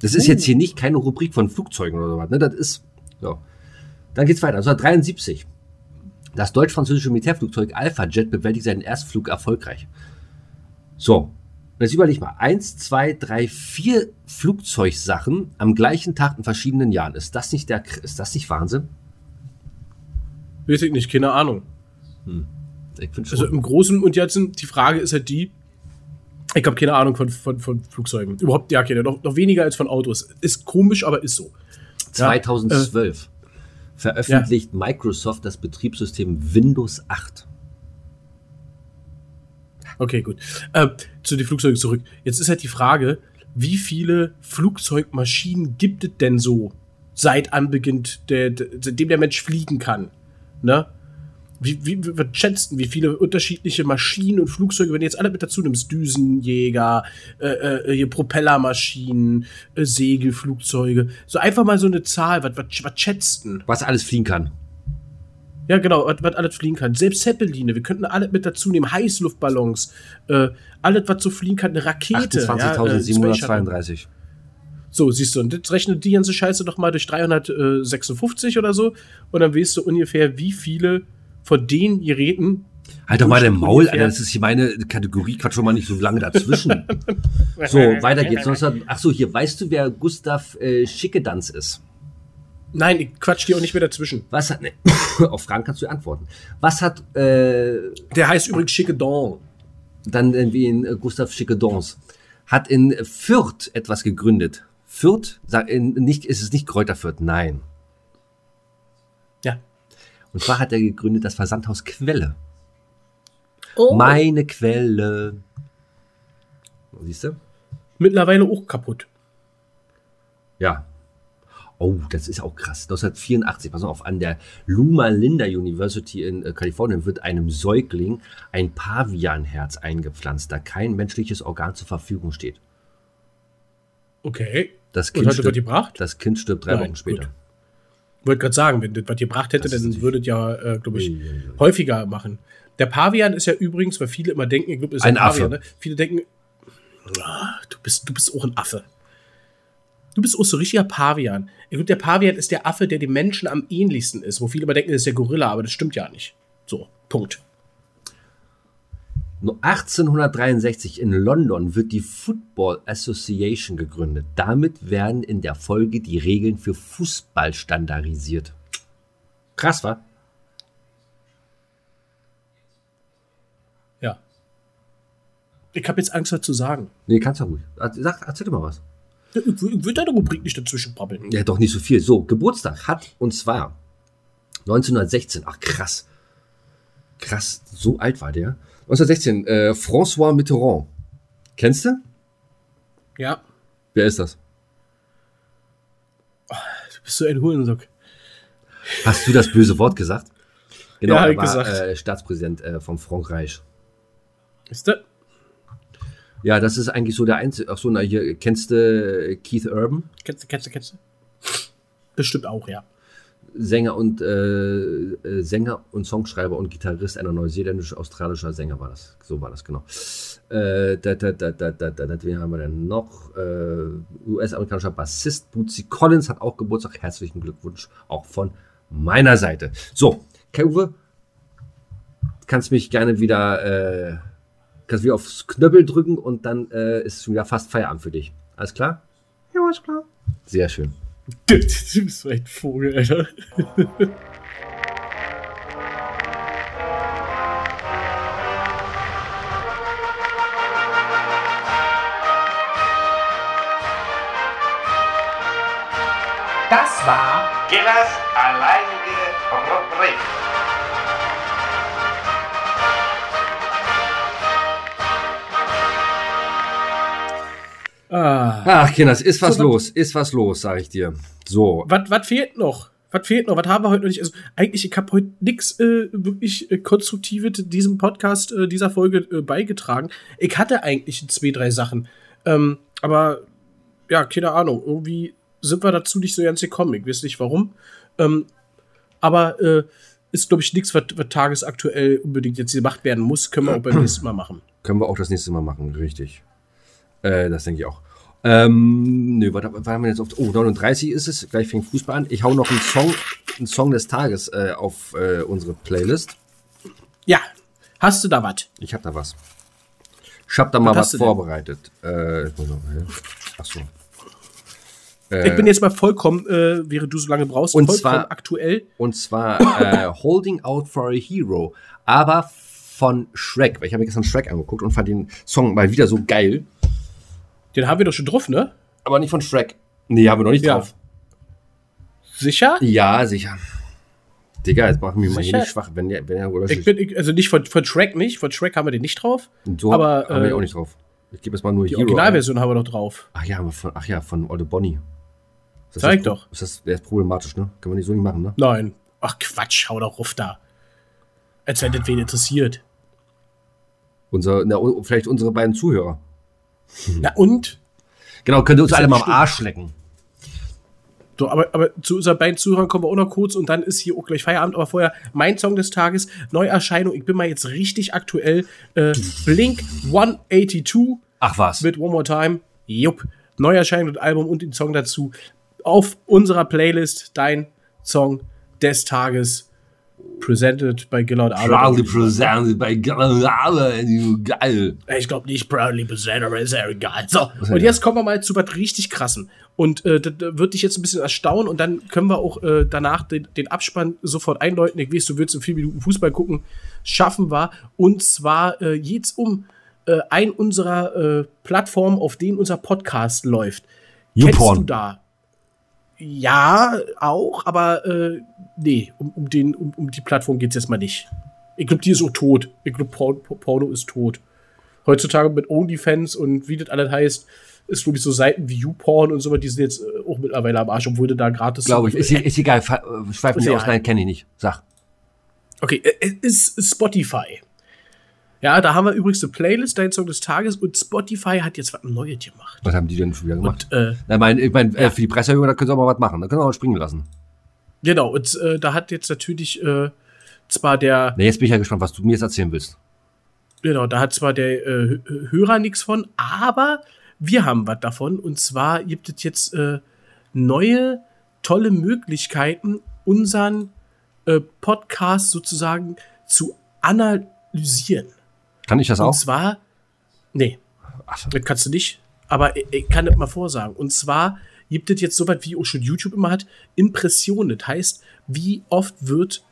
Das ist jetzt hier nicht keine Rubrik von Flugzeugen oder so was. Ne? Das ist so. Dann geht's weiter. 1973. Das deutsch-französische Militärflugzeug Alpha Jet bewältigt seinen Erstflug erfolgreich. So. Jetzt überleg mal. Eins, zwei, drei, vier Flugzeugsachen am gleichen Tag in verschiedenen Jahren. Ist das nicht der, ist das nicht Wahnsinn? Weiß ich nicht, keine Ahnung. Schon. Also im Großen und Ganzen, die Frage ist halt die, ich habe keine Ahnung von, von, von Flugzeugen. Überhaupt, ja, keine, noch, noch weniger als von Autos. Ist komisch, aber ist so. 2012 veröffentlicht Microsoft das Betriebssystem Windows 8. Okay, gut. Äh, zu den Flugzeugen zurück. Jetzt ist halt die Frage, wie viele Flugzeugmaschinen gibt es denn so seit Anbeginn, der, der, seitdem der Mensch fliegen kann? Ne? Wie, wie, was schätzt denn, wie viele unterschiedliche Maschinen und Flugzeuge, wenn du jetzt alle mit dazu nimmst, Düsenjäger, äh, äh, Propellermaschinen, äh, Segelflugzeuge, so einfach mal so eine Zahl, was, was, was schätzt denn? Was alles fliegen kann. Ja, genau, was, was alles fliegen kann. Selbst Zeppeline, wir könnten alles mit dazu nehmen, Heißluftballons, äh, alles, was so fliegen kann, eine Rakete. ja, äh, Space Shuttle. 28.732. So, siehst du, und jetzt rechnet die ganze Scheiße doch mal durch 356 oder so, und dann weißt du ungefähr, wie viele von den Geräten. Halt doch mal den Maul, Alter, das ist hier meine Kategorie, quatsch schon mal nicht so lange dazwischen. so, weiter geht's. 19 Ach so, hier, weißt du, wer Gustav äh, Schickedanz ist? Nein, ich quatsch dir auch nicht mehr dazwischen. Was hat, ne, auf Fragen kannst du antworten. Was hat, äh, Der heißt übrigens Schickedon. dann irgendwie in äh, Gustav Schickedons, hat in Fürth etwas gegründet. Fürth, sag, in, nicht, ist es nicht Kräuter Fürth, nein. Ja. Und zwar hat er gegründet das Versandhaus Quelle. Oh. Meine Quelle. Siehst du? Mittlerweile auch kaputt. Ja. Oh, das ist auch krass. 1984, pass auf, an der Luma Linda University in äh, Kalifornien wird einem Säugling ein Pavianherz eingepflanzt, da kein menschliches Organ zur Verfügung steht. Okay. Das Und Kind, stirbt, gebracht? das kind stirbt drei Nein, Wochen später. gut. Wollte gerade sagen, wenn das was gebracht hätte, Das dann würdet ja, äh, glaube ich, Ui, ui, ui. häufiger machen. Der Pavian ist ja übrigens, weil viele immer denken, ich glaube, ist Ein ein Pavian, Affe. ne? Viele denken, ah, du bist, du bist auch ein Affe. Du bist auch so richtiger Pavian. Ich glaube, der Pavian ist der Affe, der dem Menschen am ähnlichsten ist, wo viele immer denken, das ist der Gorilla, aber das stimmt ja nicht. So, Punkt. Nur 1863 in London wird die Football Association gegründet. Damit werden in der Folge die Regeln für Fußball standardisiert. Krass, wa? Ja. Ich habe jetzt Angst, was zu sagen. Nee, kannst du ruhig. Sag, erzähl doch mal was. Ich würde deine Rubrik nicht dazwischen brabbeln. Ja, doch nicht so viel. So, Geburtstag hat, und zwar 1916. Ach, krass. Krass, so alt war der. 1916, äh, François Mitterrand. Kennst du? Ja, Wer ist das? du bist so ein Hurensock. Hast du das böse Wort gesagt? Genau, Ja, er war gesagt. Äh, Staatspräsident äh, von Frankreich. Ist das? Ja, das ist eigentlich so der einzige. Ach so, na, hier, kennst du Keith Urban? Kennst du, kennst du, kennst du? Bestimmt auch, ja. Sänger und äh, äh, Sänger und Songschreiber und Gitarrist einer neuseeländisch-australischer Sänger war das. So war das, genau. Äh, da, da, da, da, da, da, wen haben wir denn noch? Äh, US-amerikanischer Bassist Bootsy Collins hat auch Geburtstag. Herzlichen Glückwunsch auch von meiner Seite. So, Kai-Uwe, kannst mich gerne wieder, äh, kannst wieder aufs Knöppel drücken und dann äh, ist schon wieder fast Feierabend für dich. Alles klar? Ja, alles klar. Sehr schön. Du bist so ein Vogel, Alter. Das war Gillers alleinige Rubrik. Ah. Ach, Kinders, ist was So, los, ist was los, sag ich dir. So, Was, fehlt noch? Was fehlt noch? Was haben wir heute noch nicht? Also, eigentlich, ich habe heute nichts äh, wirklich äh, Konstruktives diesem Podcast, äh, dieser Folge äh, beigetragen. Ich hatte eigentlich zwei, drei Sachen. Ähm, aber, ja, keine Ahnung. Irgendwie sind wir dazu nicht so ganz gekommen. Ich weiß nicht warum. Ähm, aber äh, ist, glaube ich, nichts, was was tagesaktuell unbedingt jetzt gemacht werden muss. Können wir auch beim nächsten Mal machen. können wir auch das nächste Mal machen, richtig. Äh, das denke ich auch. Ähm, nö, was, was haben wir jetzt auf? Oh, 39 ist es, gleich fängt Fußball an. Ich hau noch einen Song, einen Song des Tages äh, auf äh, unsere Playlist. Ja, hast du da was? Ich hab da was. Ich hab da mal Was vorbereitet. Äh, ich muss noch- hä? ach so. Ich bin jetzt mal vollkommen, äh, während du so lange brauchst, Und vollkommen zwar- aktuell. Und zwar äh, Holding Out for a Hero. Aber von Shrek. Weil ich habe mir gestern Shrek angeguckt und fand den Song mal wieder so geil. Den haben wir doch schon drauf, ne? Aber nicht von Shrek. Nee, haben wir noch nicht Ja. drauf. Sicher? Ja, sicher. Digga, jetzt machen wir mal hier nicht schwach. Wenn der, wenn der oder Ich bin, ich, also nicht von, von Shrek nicht, von Shrek haben wir den nicht drauf. so aber, haben wir äh, auch nicht drauf. Ich gebe jetzt mal nur Die Hero. ein. Originalversion haben wir doch drauf. Ach ja, von, ach ja, von Olle Bonnie. Ist das Zeig jetzt- doch. Ist das, der ist problematisch, ne? Kann man nicht so nicht machen, ne? Nein. Ach Quatsch, hau doch ruf da. Als wenn das wen interessiert. Unser, na, vielleicht unsere beiden Zuhörer. Na und? Genau, könnt ihr uns ja alle mal am. Arsch lecken. So, aber, aber zu unseren beiden Zuhörern kommen wir auch noch kurz und dann ist hier auch gleich Feierabend. Aber vorher mein Song des Tages, Neuerscheinung. Ich bin mal jetzt richtig aktuell. Äh, Blink 182 Ach was. mit One More Time. Jupp. Neuerscheinung und Album und den Song dazu. Auf unserer Playlist dein Song des Tages. Presented by Gillard Proudly presented by Geil. Ich glaube nicht proudly presented, aber ist ja egal. So, und jetzt kommen wir mal zu was richtig krassem. Und äh, das das wird dich jetzt ein bisschen erstaunen und dann können wir auch äh, danach den, den Abspann sofort einläuten. Ich weiß, du willst in vier Minuten Fußball gucken. Schaffen wir. Und zwar äh, geht's um äh, ein unserer äh, Plattformen, auf denen unser Podcast läuft. Kennst du YouPorn. da? Ja, auch, aber äh, nee, um, um, den, um, um die Plattform geht's jetzt mal nicht. Ich glaube, die ist auch tot. Ich glaube, Porno, Porno ist tot. Heutzutage mit OnlyFans und wie das alles heißt, ist, glaube ich, so Seiten wie YouPorn und so, weiter, die sind jetzt äh, auch mittlerweile am Arsch, obwohl du da gratis. Glaube ich. Ist, ist egal. Äh, Schweif Ist nicht aus. Nein, kenne ich nicht. Sag. Okay, äh, es ist Spotify. Ja, da haben wir übrigens eine Playlist, dein Song des Tages, und Spotify hat jetzt was Neues gemacht. Was haben die denn schon wieder gemacht? Und, äh, Na, mein, ich mein, äh, für die Presseerhöhung, da können sie auch mal was machen. Da können sie auch mal springen lassen. genau, und äh, da hat jetzt natürlich äh, zwar der, Na, jetzt bin ich ja gespannt, was du mir jetzt erzählen willst. genau, da hat zwar der äh, Hö- Hörer nichts von, aber wir haben was davon. Und zwar gibt es jetzt äh, neue, tolle Möglichkeiten, unseren Podcast sozusagen zu analysieren. Kann ich das Und auch? zwar, nee, Ach das kannst du nicht, aber ich, ich kann das mal vorsagen. Und zwar gibt es jetzt so was, wie auch schon YouTube immer hat, Impressionen. Das heißt, wie oft wird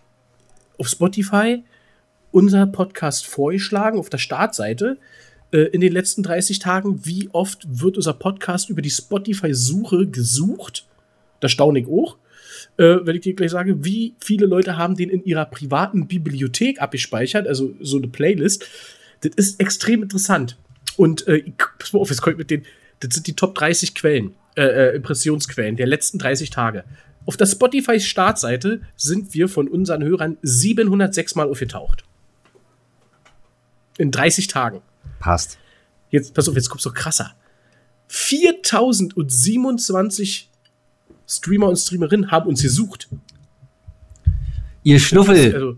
auf Spotify unser Podcast vorgeschlagen auf der Startseite äh, in den letzten 30 Tagen, wie oft wird unser Podcast über die Spotify-Suche gesucht. Da staune ich auch. Äh, wenn ich dir gleich sage, wie viele Leute haben den in ihrer privaten Bibliothek abgespeichert, also so eine Playlist. Das ist extrem interessant. Und äh, pass mal auf, jetzt kommt mit den, das sind die Top 30 Quellen, äh, äh, Impressionsquellen der letzten 30 Tage. Auf der Spotify-Startseite sind wir von unseren Hörern 706 Mal aufgetaucht. In 30 Tagen. Passt. Jetzt, pass auf, jetzt kommt's noch krasser. 4027 Streamer und Streamerinnen haben uns gesucht. Ihr Schnuffel. Also,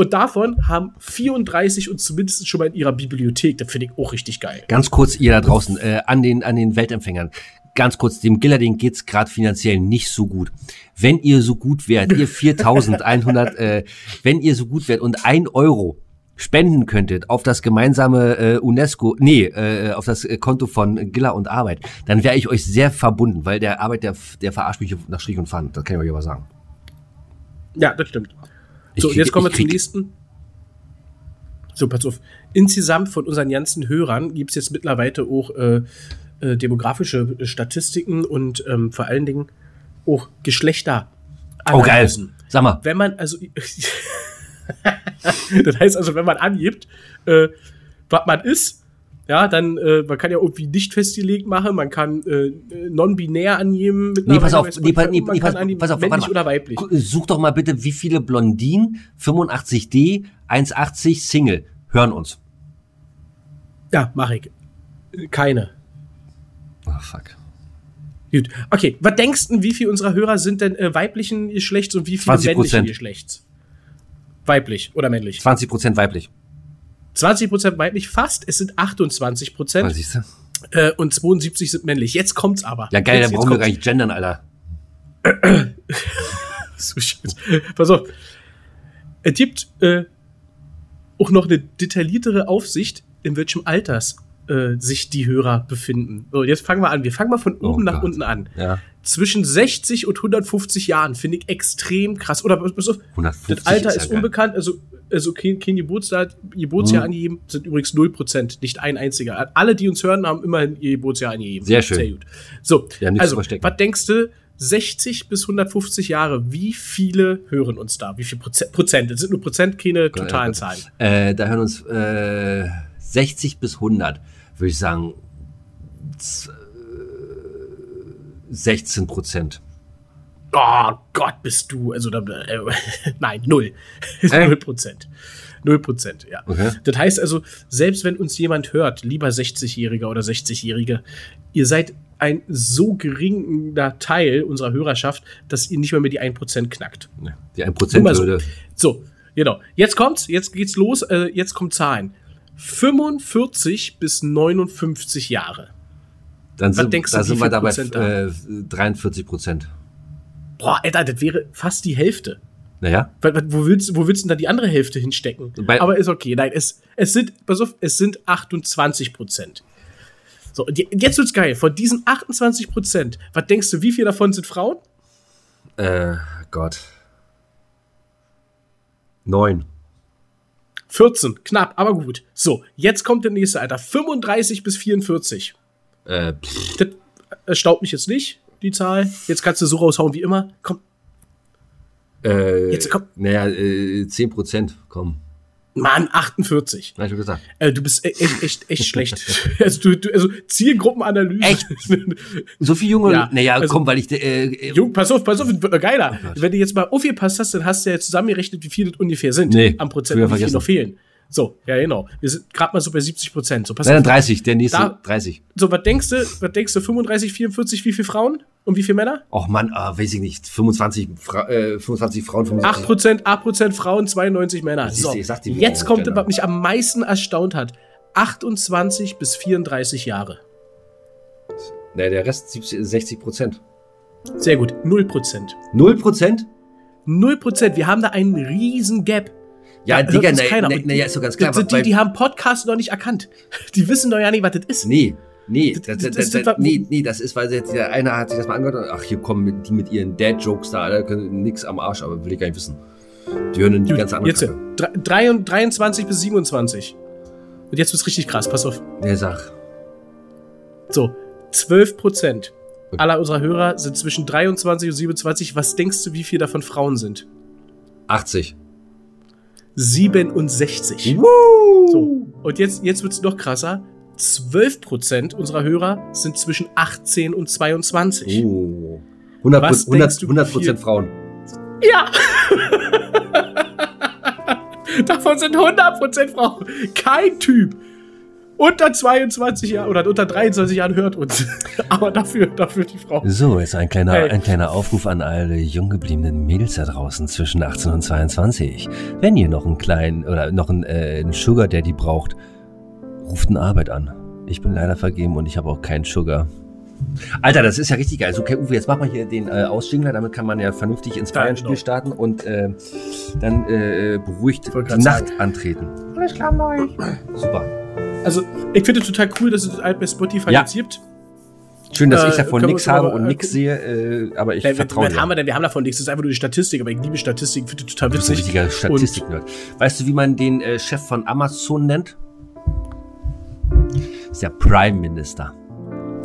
und davon haben 34 uns zumindest schon mal in ihrer Bibliothek. Das finde ich auch richtig geil. Ganz kurz, ihr da draußen, äh, an, den, an den Weltempfängern. Ganz kurz, dem Gillarding geht's gerade finanziell nicht so gut. Wenn ihr so gut wärt, ihr 4100, äh, wenn ihr so gut wärt und ein Euro spenden könntet auf das gemeinsame äh, UNESCO, nee, äh, auf das äh, Konto von Giller und Arbeit, dann wäre ich euch sehr verbunden, weil der Arbeit, der, der verarscht mich nach Strich und Faden. Das kann ich euch aber sagen. Ja, das stimmt. So, krieg- jetzt kommen wir zum nächsten. So, pass auf. Insgesamt von unseren ganzen Hörern gibt es jetzt mittlerweile auch äh, äh, demografische Statistiken und ähm, vor allen Dingen auch Geschlechter. Oh geil. Sag mal, Wenn man also. das heißt also, wenn man angibt, äh, was man ist, ja, dann, äh, man kann ja irgendwie nicht festgelegt machen, man kann äh, non-binär angeben. Nee, pass auf, nee, pass, man nee, pass, pass auf, männlich oder weiblich. Such doch mal bitte, wie viele Blondinen, 85D, 1,80 Single hören uns. Ja, mach ich. Keine. Oh, fuck. Gut. Okay, was denkst du, wie viele unserer Hörer sind denn äh, weiblichen Geschlechts und wie viele 20%. männlichen Geschlechts? Weiblich oder männlich? 20% weiblich. 20% weiblich, fast. Es sind 28% Was siehst du? äh, und 72 sind männlich. Jetzt kommt's aber. Ja, geil, jetzt, da brauchen wir gar nicht gendern, Alter. So scheiße. Pass auf. Es gibt äh, auch noch eine detailliertere Aufsicht, in welchem Alters äh, sich die Hörer befinden. So, jetzt fangen wir an. Wir fangen mal von Oh oben nach Gott. unten an. Ja. Zwischen 60 und 150 Jahren finde ich extrem krass. Oder auf, 150 das Alter ist ist, unbekannt, also, also kein, kein Geburtsjahr, Geburtsjahr Mhm. angegeben, sind übrigens 0%, nicht ein einziger. Alle, die uns hören, haben immerhin ihr Geburtsjahr angegeben. Sehr schön. Sehr gut. So, also, was denkst du, 60 bis 150 Jahre, wie viele hören uns da? Wie viel Prozent? Prozent? Das sind nur Prozent, keine totalen Zahlen. Äh, da hören uns äh, 60 bis 100. würde ich sagen, 16 Prozent. Oh Gott, bist du. Also, da, äh, nein, null. Null Prozent. Null Prozent, ja. Okay. Das heißt also, selbst wenn uns jemand hört, lieber 60-Jähriger oder 60-Jährige, ihr seid ein so geringer Teil unserer Hörerschaft, dass ihr nicht mal mehr die 1% knackt. Die 1 Nur Prozent mal so. würde. So, genau. Jetzt kommt's, jetzt geht's los, äh, jetzt kommen Zahlen. 45 bis 59 Jahre. Dann sind, denkst da sind wir dabei äh, 43 Prozent. Boah, Alter, das wäre fast die Hälfte. Naja, Wo willst, wo willst du denn da die andere Hälfte hinstecken? Bei- Aber ist okay. Nein, es, es sind, pass auf, es sind 28 Prozent. So, und jetzt wird's geil. Von diesen 28 Prozent, was denkst du, wie viel davon sind Frauen? äh, Gott. Neun. 14, knapp, aber gut. So, jetzt kommt der nächste, Alter. 35 bis 44. Äh, Das erstaubt mich jetzt nicht, die Zahl. Jetzt kannst du so raushauen wie immer. Komm, äh, Jetzt komm. Naja, äh, 10 Prozent. Komm. Mann, 48. Hab ich gesagt. Äh, du bist e- echt, echt, echt schlecht. Also, du, du, also Zielgruppenanalyse. Echt? So viel junge. Ja, naja, also- komm, weil ich. Äh, äh, Jung, pass auf, pass auf, wird noch geiler. Oh. Wenn du jetzt mal aufgepasst hast, dann hast du ja zusammengerechnet, wie viele das ungefähr sind Nee, am Prozent, wie viele vergessen. noch fehlen. So, ja genau. Wir sind gerade mal so bei 70 Prozent. So, pass Nein, auf. dann 30, der nächste Da- 30. So, was denkst du, was denkst du, 35, 44, wie viele Frauen und wie viele Männer? Och Mann, ah, weiß ich nicht. 25, Fra äh, 25 Frauen, 8 75. Prozent, 8 Prozent Frauen, 92 Männer. So, ich sag dir, jetzt kommt, Gender. was mich am meisten erstaunt hat. 28 bis 34 Jahre. Nee, der Rest 70, 60 Prozent. Sehr gut, 0 Prozent. 0 Prozent? 0 Prozent. Wir haben da einen riesen Gap. Ja, hört Digga, na, keiner. na, na, ja, ist doch ganz klar. Weil- die, die haben Podcast noch nicht erkannt. Die wissen doch ja nicht, was das ist. Nee, nee, Das- das, das- das, nee, nee, das ist, weil jetzt der eine hat sich das mal angehört und ach, hier kommen mit, die mit ihren Dad-Jokes da, Alter, können nix am Arsch, aber will ich gar nicht wissen. Die hören die Gut, ganze andere jetzt drei- 23 bis 27. Und jetzt wird's richtig krass, pass auf. Der sagt, So, 12 Prozent aller unserer Hörer sind zwischen 23 und 27. Was denkst du, wie viel davon Frauen sind? 80. 67. So, und jetzt, jetzt wird's noch krasser. 12 Prozent unserer Hörer sind zwischen 18 und 22. Oh. 100, Was 100, denkst du, wie 100 viel- Prozent Frauen. Ja! Davon sind 100% Frauen. Kein Typ unter 22 Jahren oder unter 23 Jahren hört uns. Aber dafür, dafür die Frau. So, jetzt ein kleiner, Hey. ein kleiner Aufruf an alle jung gebliebenen Mädels da draußen zwischen 18 und 22. Wenn ihr noch einen kleinen oder noch einen, äh, einen Sugar Daddy braucht, ruft eine Arbeit an. Ich bin leider vergeben und ich habe auch keinen Sugar. Alter, das ist ja richtig geil. So, okay, Uwe, jetzt machen wir hier den äh, Ausjingler, damit kann man ja vernünftig ins genau. starten und äh, dann äh, beruhigt die Nacht sagen. antreten. Alles klar bei euch. Super. Also, ich finde total cool, dass es das halt bei Spotify Ja. jetzt gibt. Schön, dass Äh, ich davon nichts habe und nichts sehe, äh, aber ich vertraue dir. haben wir denn? Wir haben davon nichts. Das ist einfach nur die Statistik, aber ich liebe Statistik, finde ich total Du bist ein witzig. richtiger Statistik-Nerd. Weißt du, wie man den äh, Chef von Amazon nennt? Das ist der Prime Minister.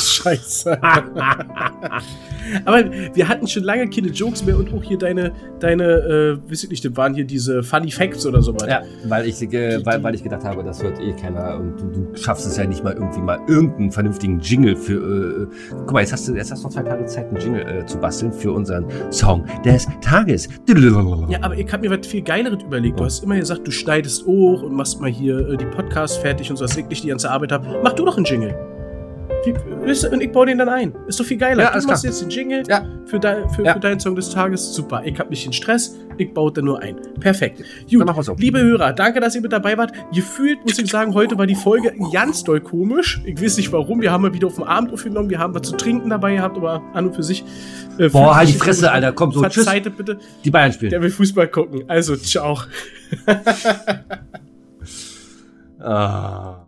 Scheiße. Aber wir hatten schon lange keine Jokes mehr und auch hier deine, deine, äh, weiß ich nicht, das waren hier diese Funny Facts oder sowas. Ja, weil ich, äh, weil, weil ich gedacht habe, das hört eh keiner und du, du schaffst es ja nicht mal irgendwie mal irgendeinen vernünftigen Jingle für. Äh, guck mal, jetzt hast du jetzt hast du noch zwei Tage Zeit, einen Jingle äh, zu basteln für unseren Song des Tages. Ja, aber ich habe mir was viel Geileres überlegt. Du hast immer gesagt, du schneidest auch und machst mal hier äh, die Podcasts fertig und so, dass ich nicht die ganze Arbeit habe. Mach du doch einen Jingle. Und ich baue den dann ein. Ist doch viel geiler. Ja, du machst klar. jetzt den Jingle Ja. für, dein, für, Ja. für deinen Song des Tages. Super. Ich habe nicht den Stress. Ich baue dann nur ein. Perfekt. Gut. So. Liebe Hörer, danke, dass ihr mit dabei wart. Gefühlt, muss ich sagen, heute war die Folge ganz doll komisch. Ich weiß nicht warum. Wir haben mal wieder auf dem Abend aufgenommen. Wir haben was zu trinken dabei gehabt, aber an und für sich. Äh, Boah, halt die Fresse, an. Alter. Komm, so, tschüss. Verzeiht bitte. Die Bayern Der spielen. will Fußball gucken. Also, ciao. Ah.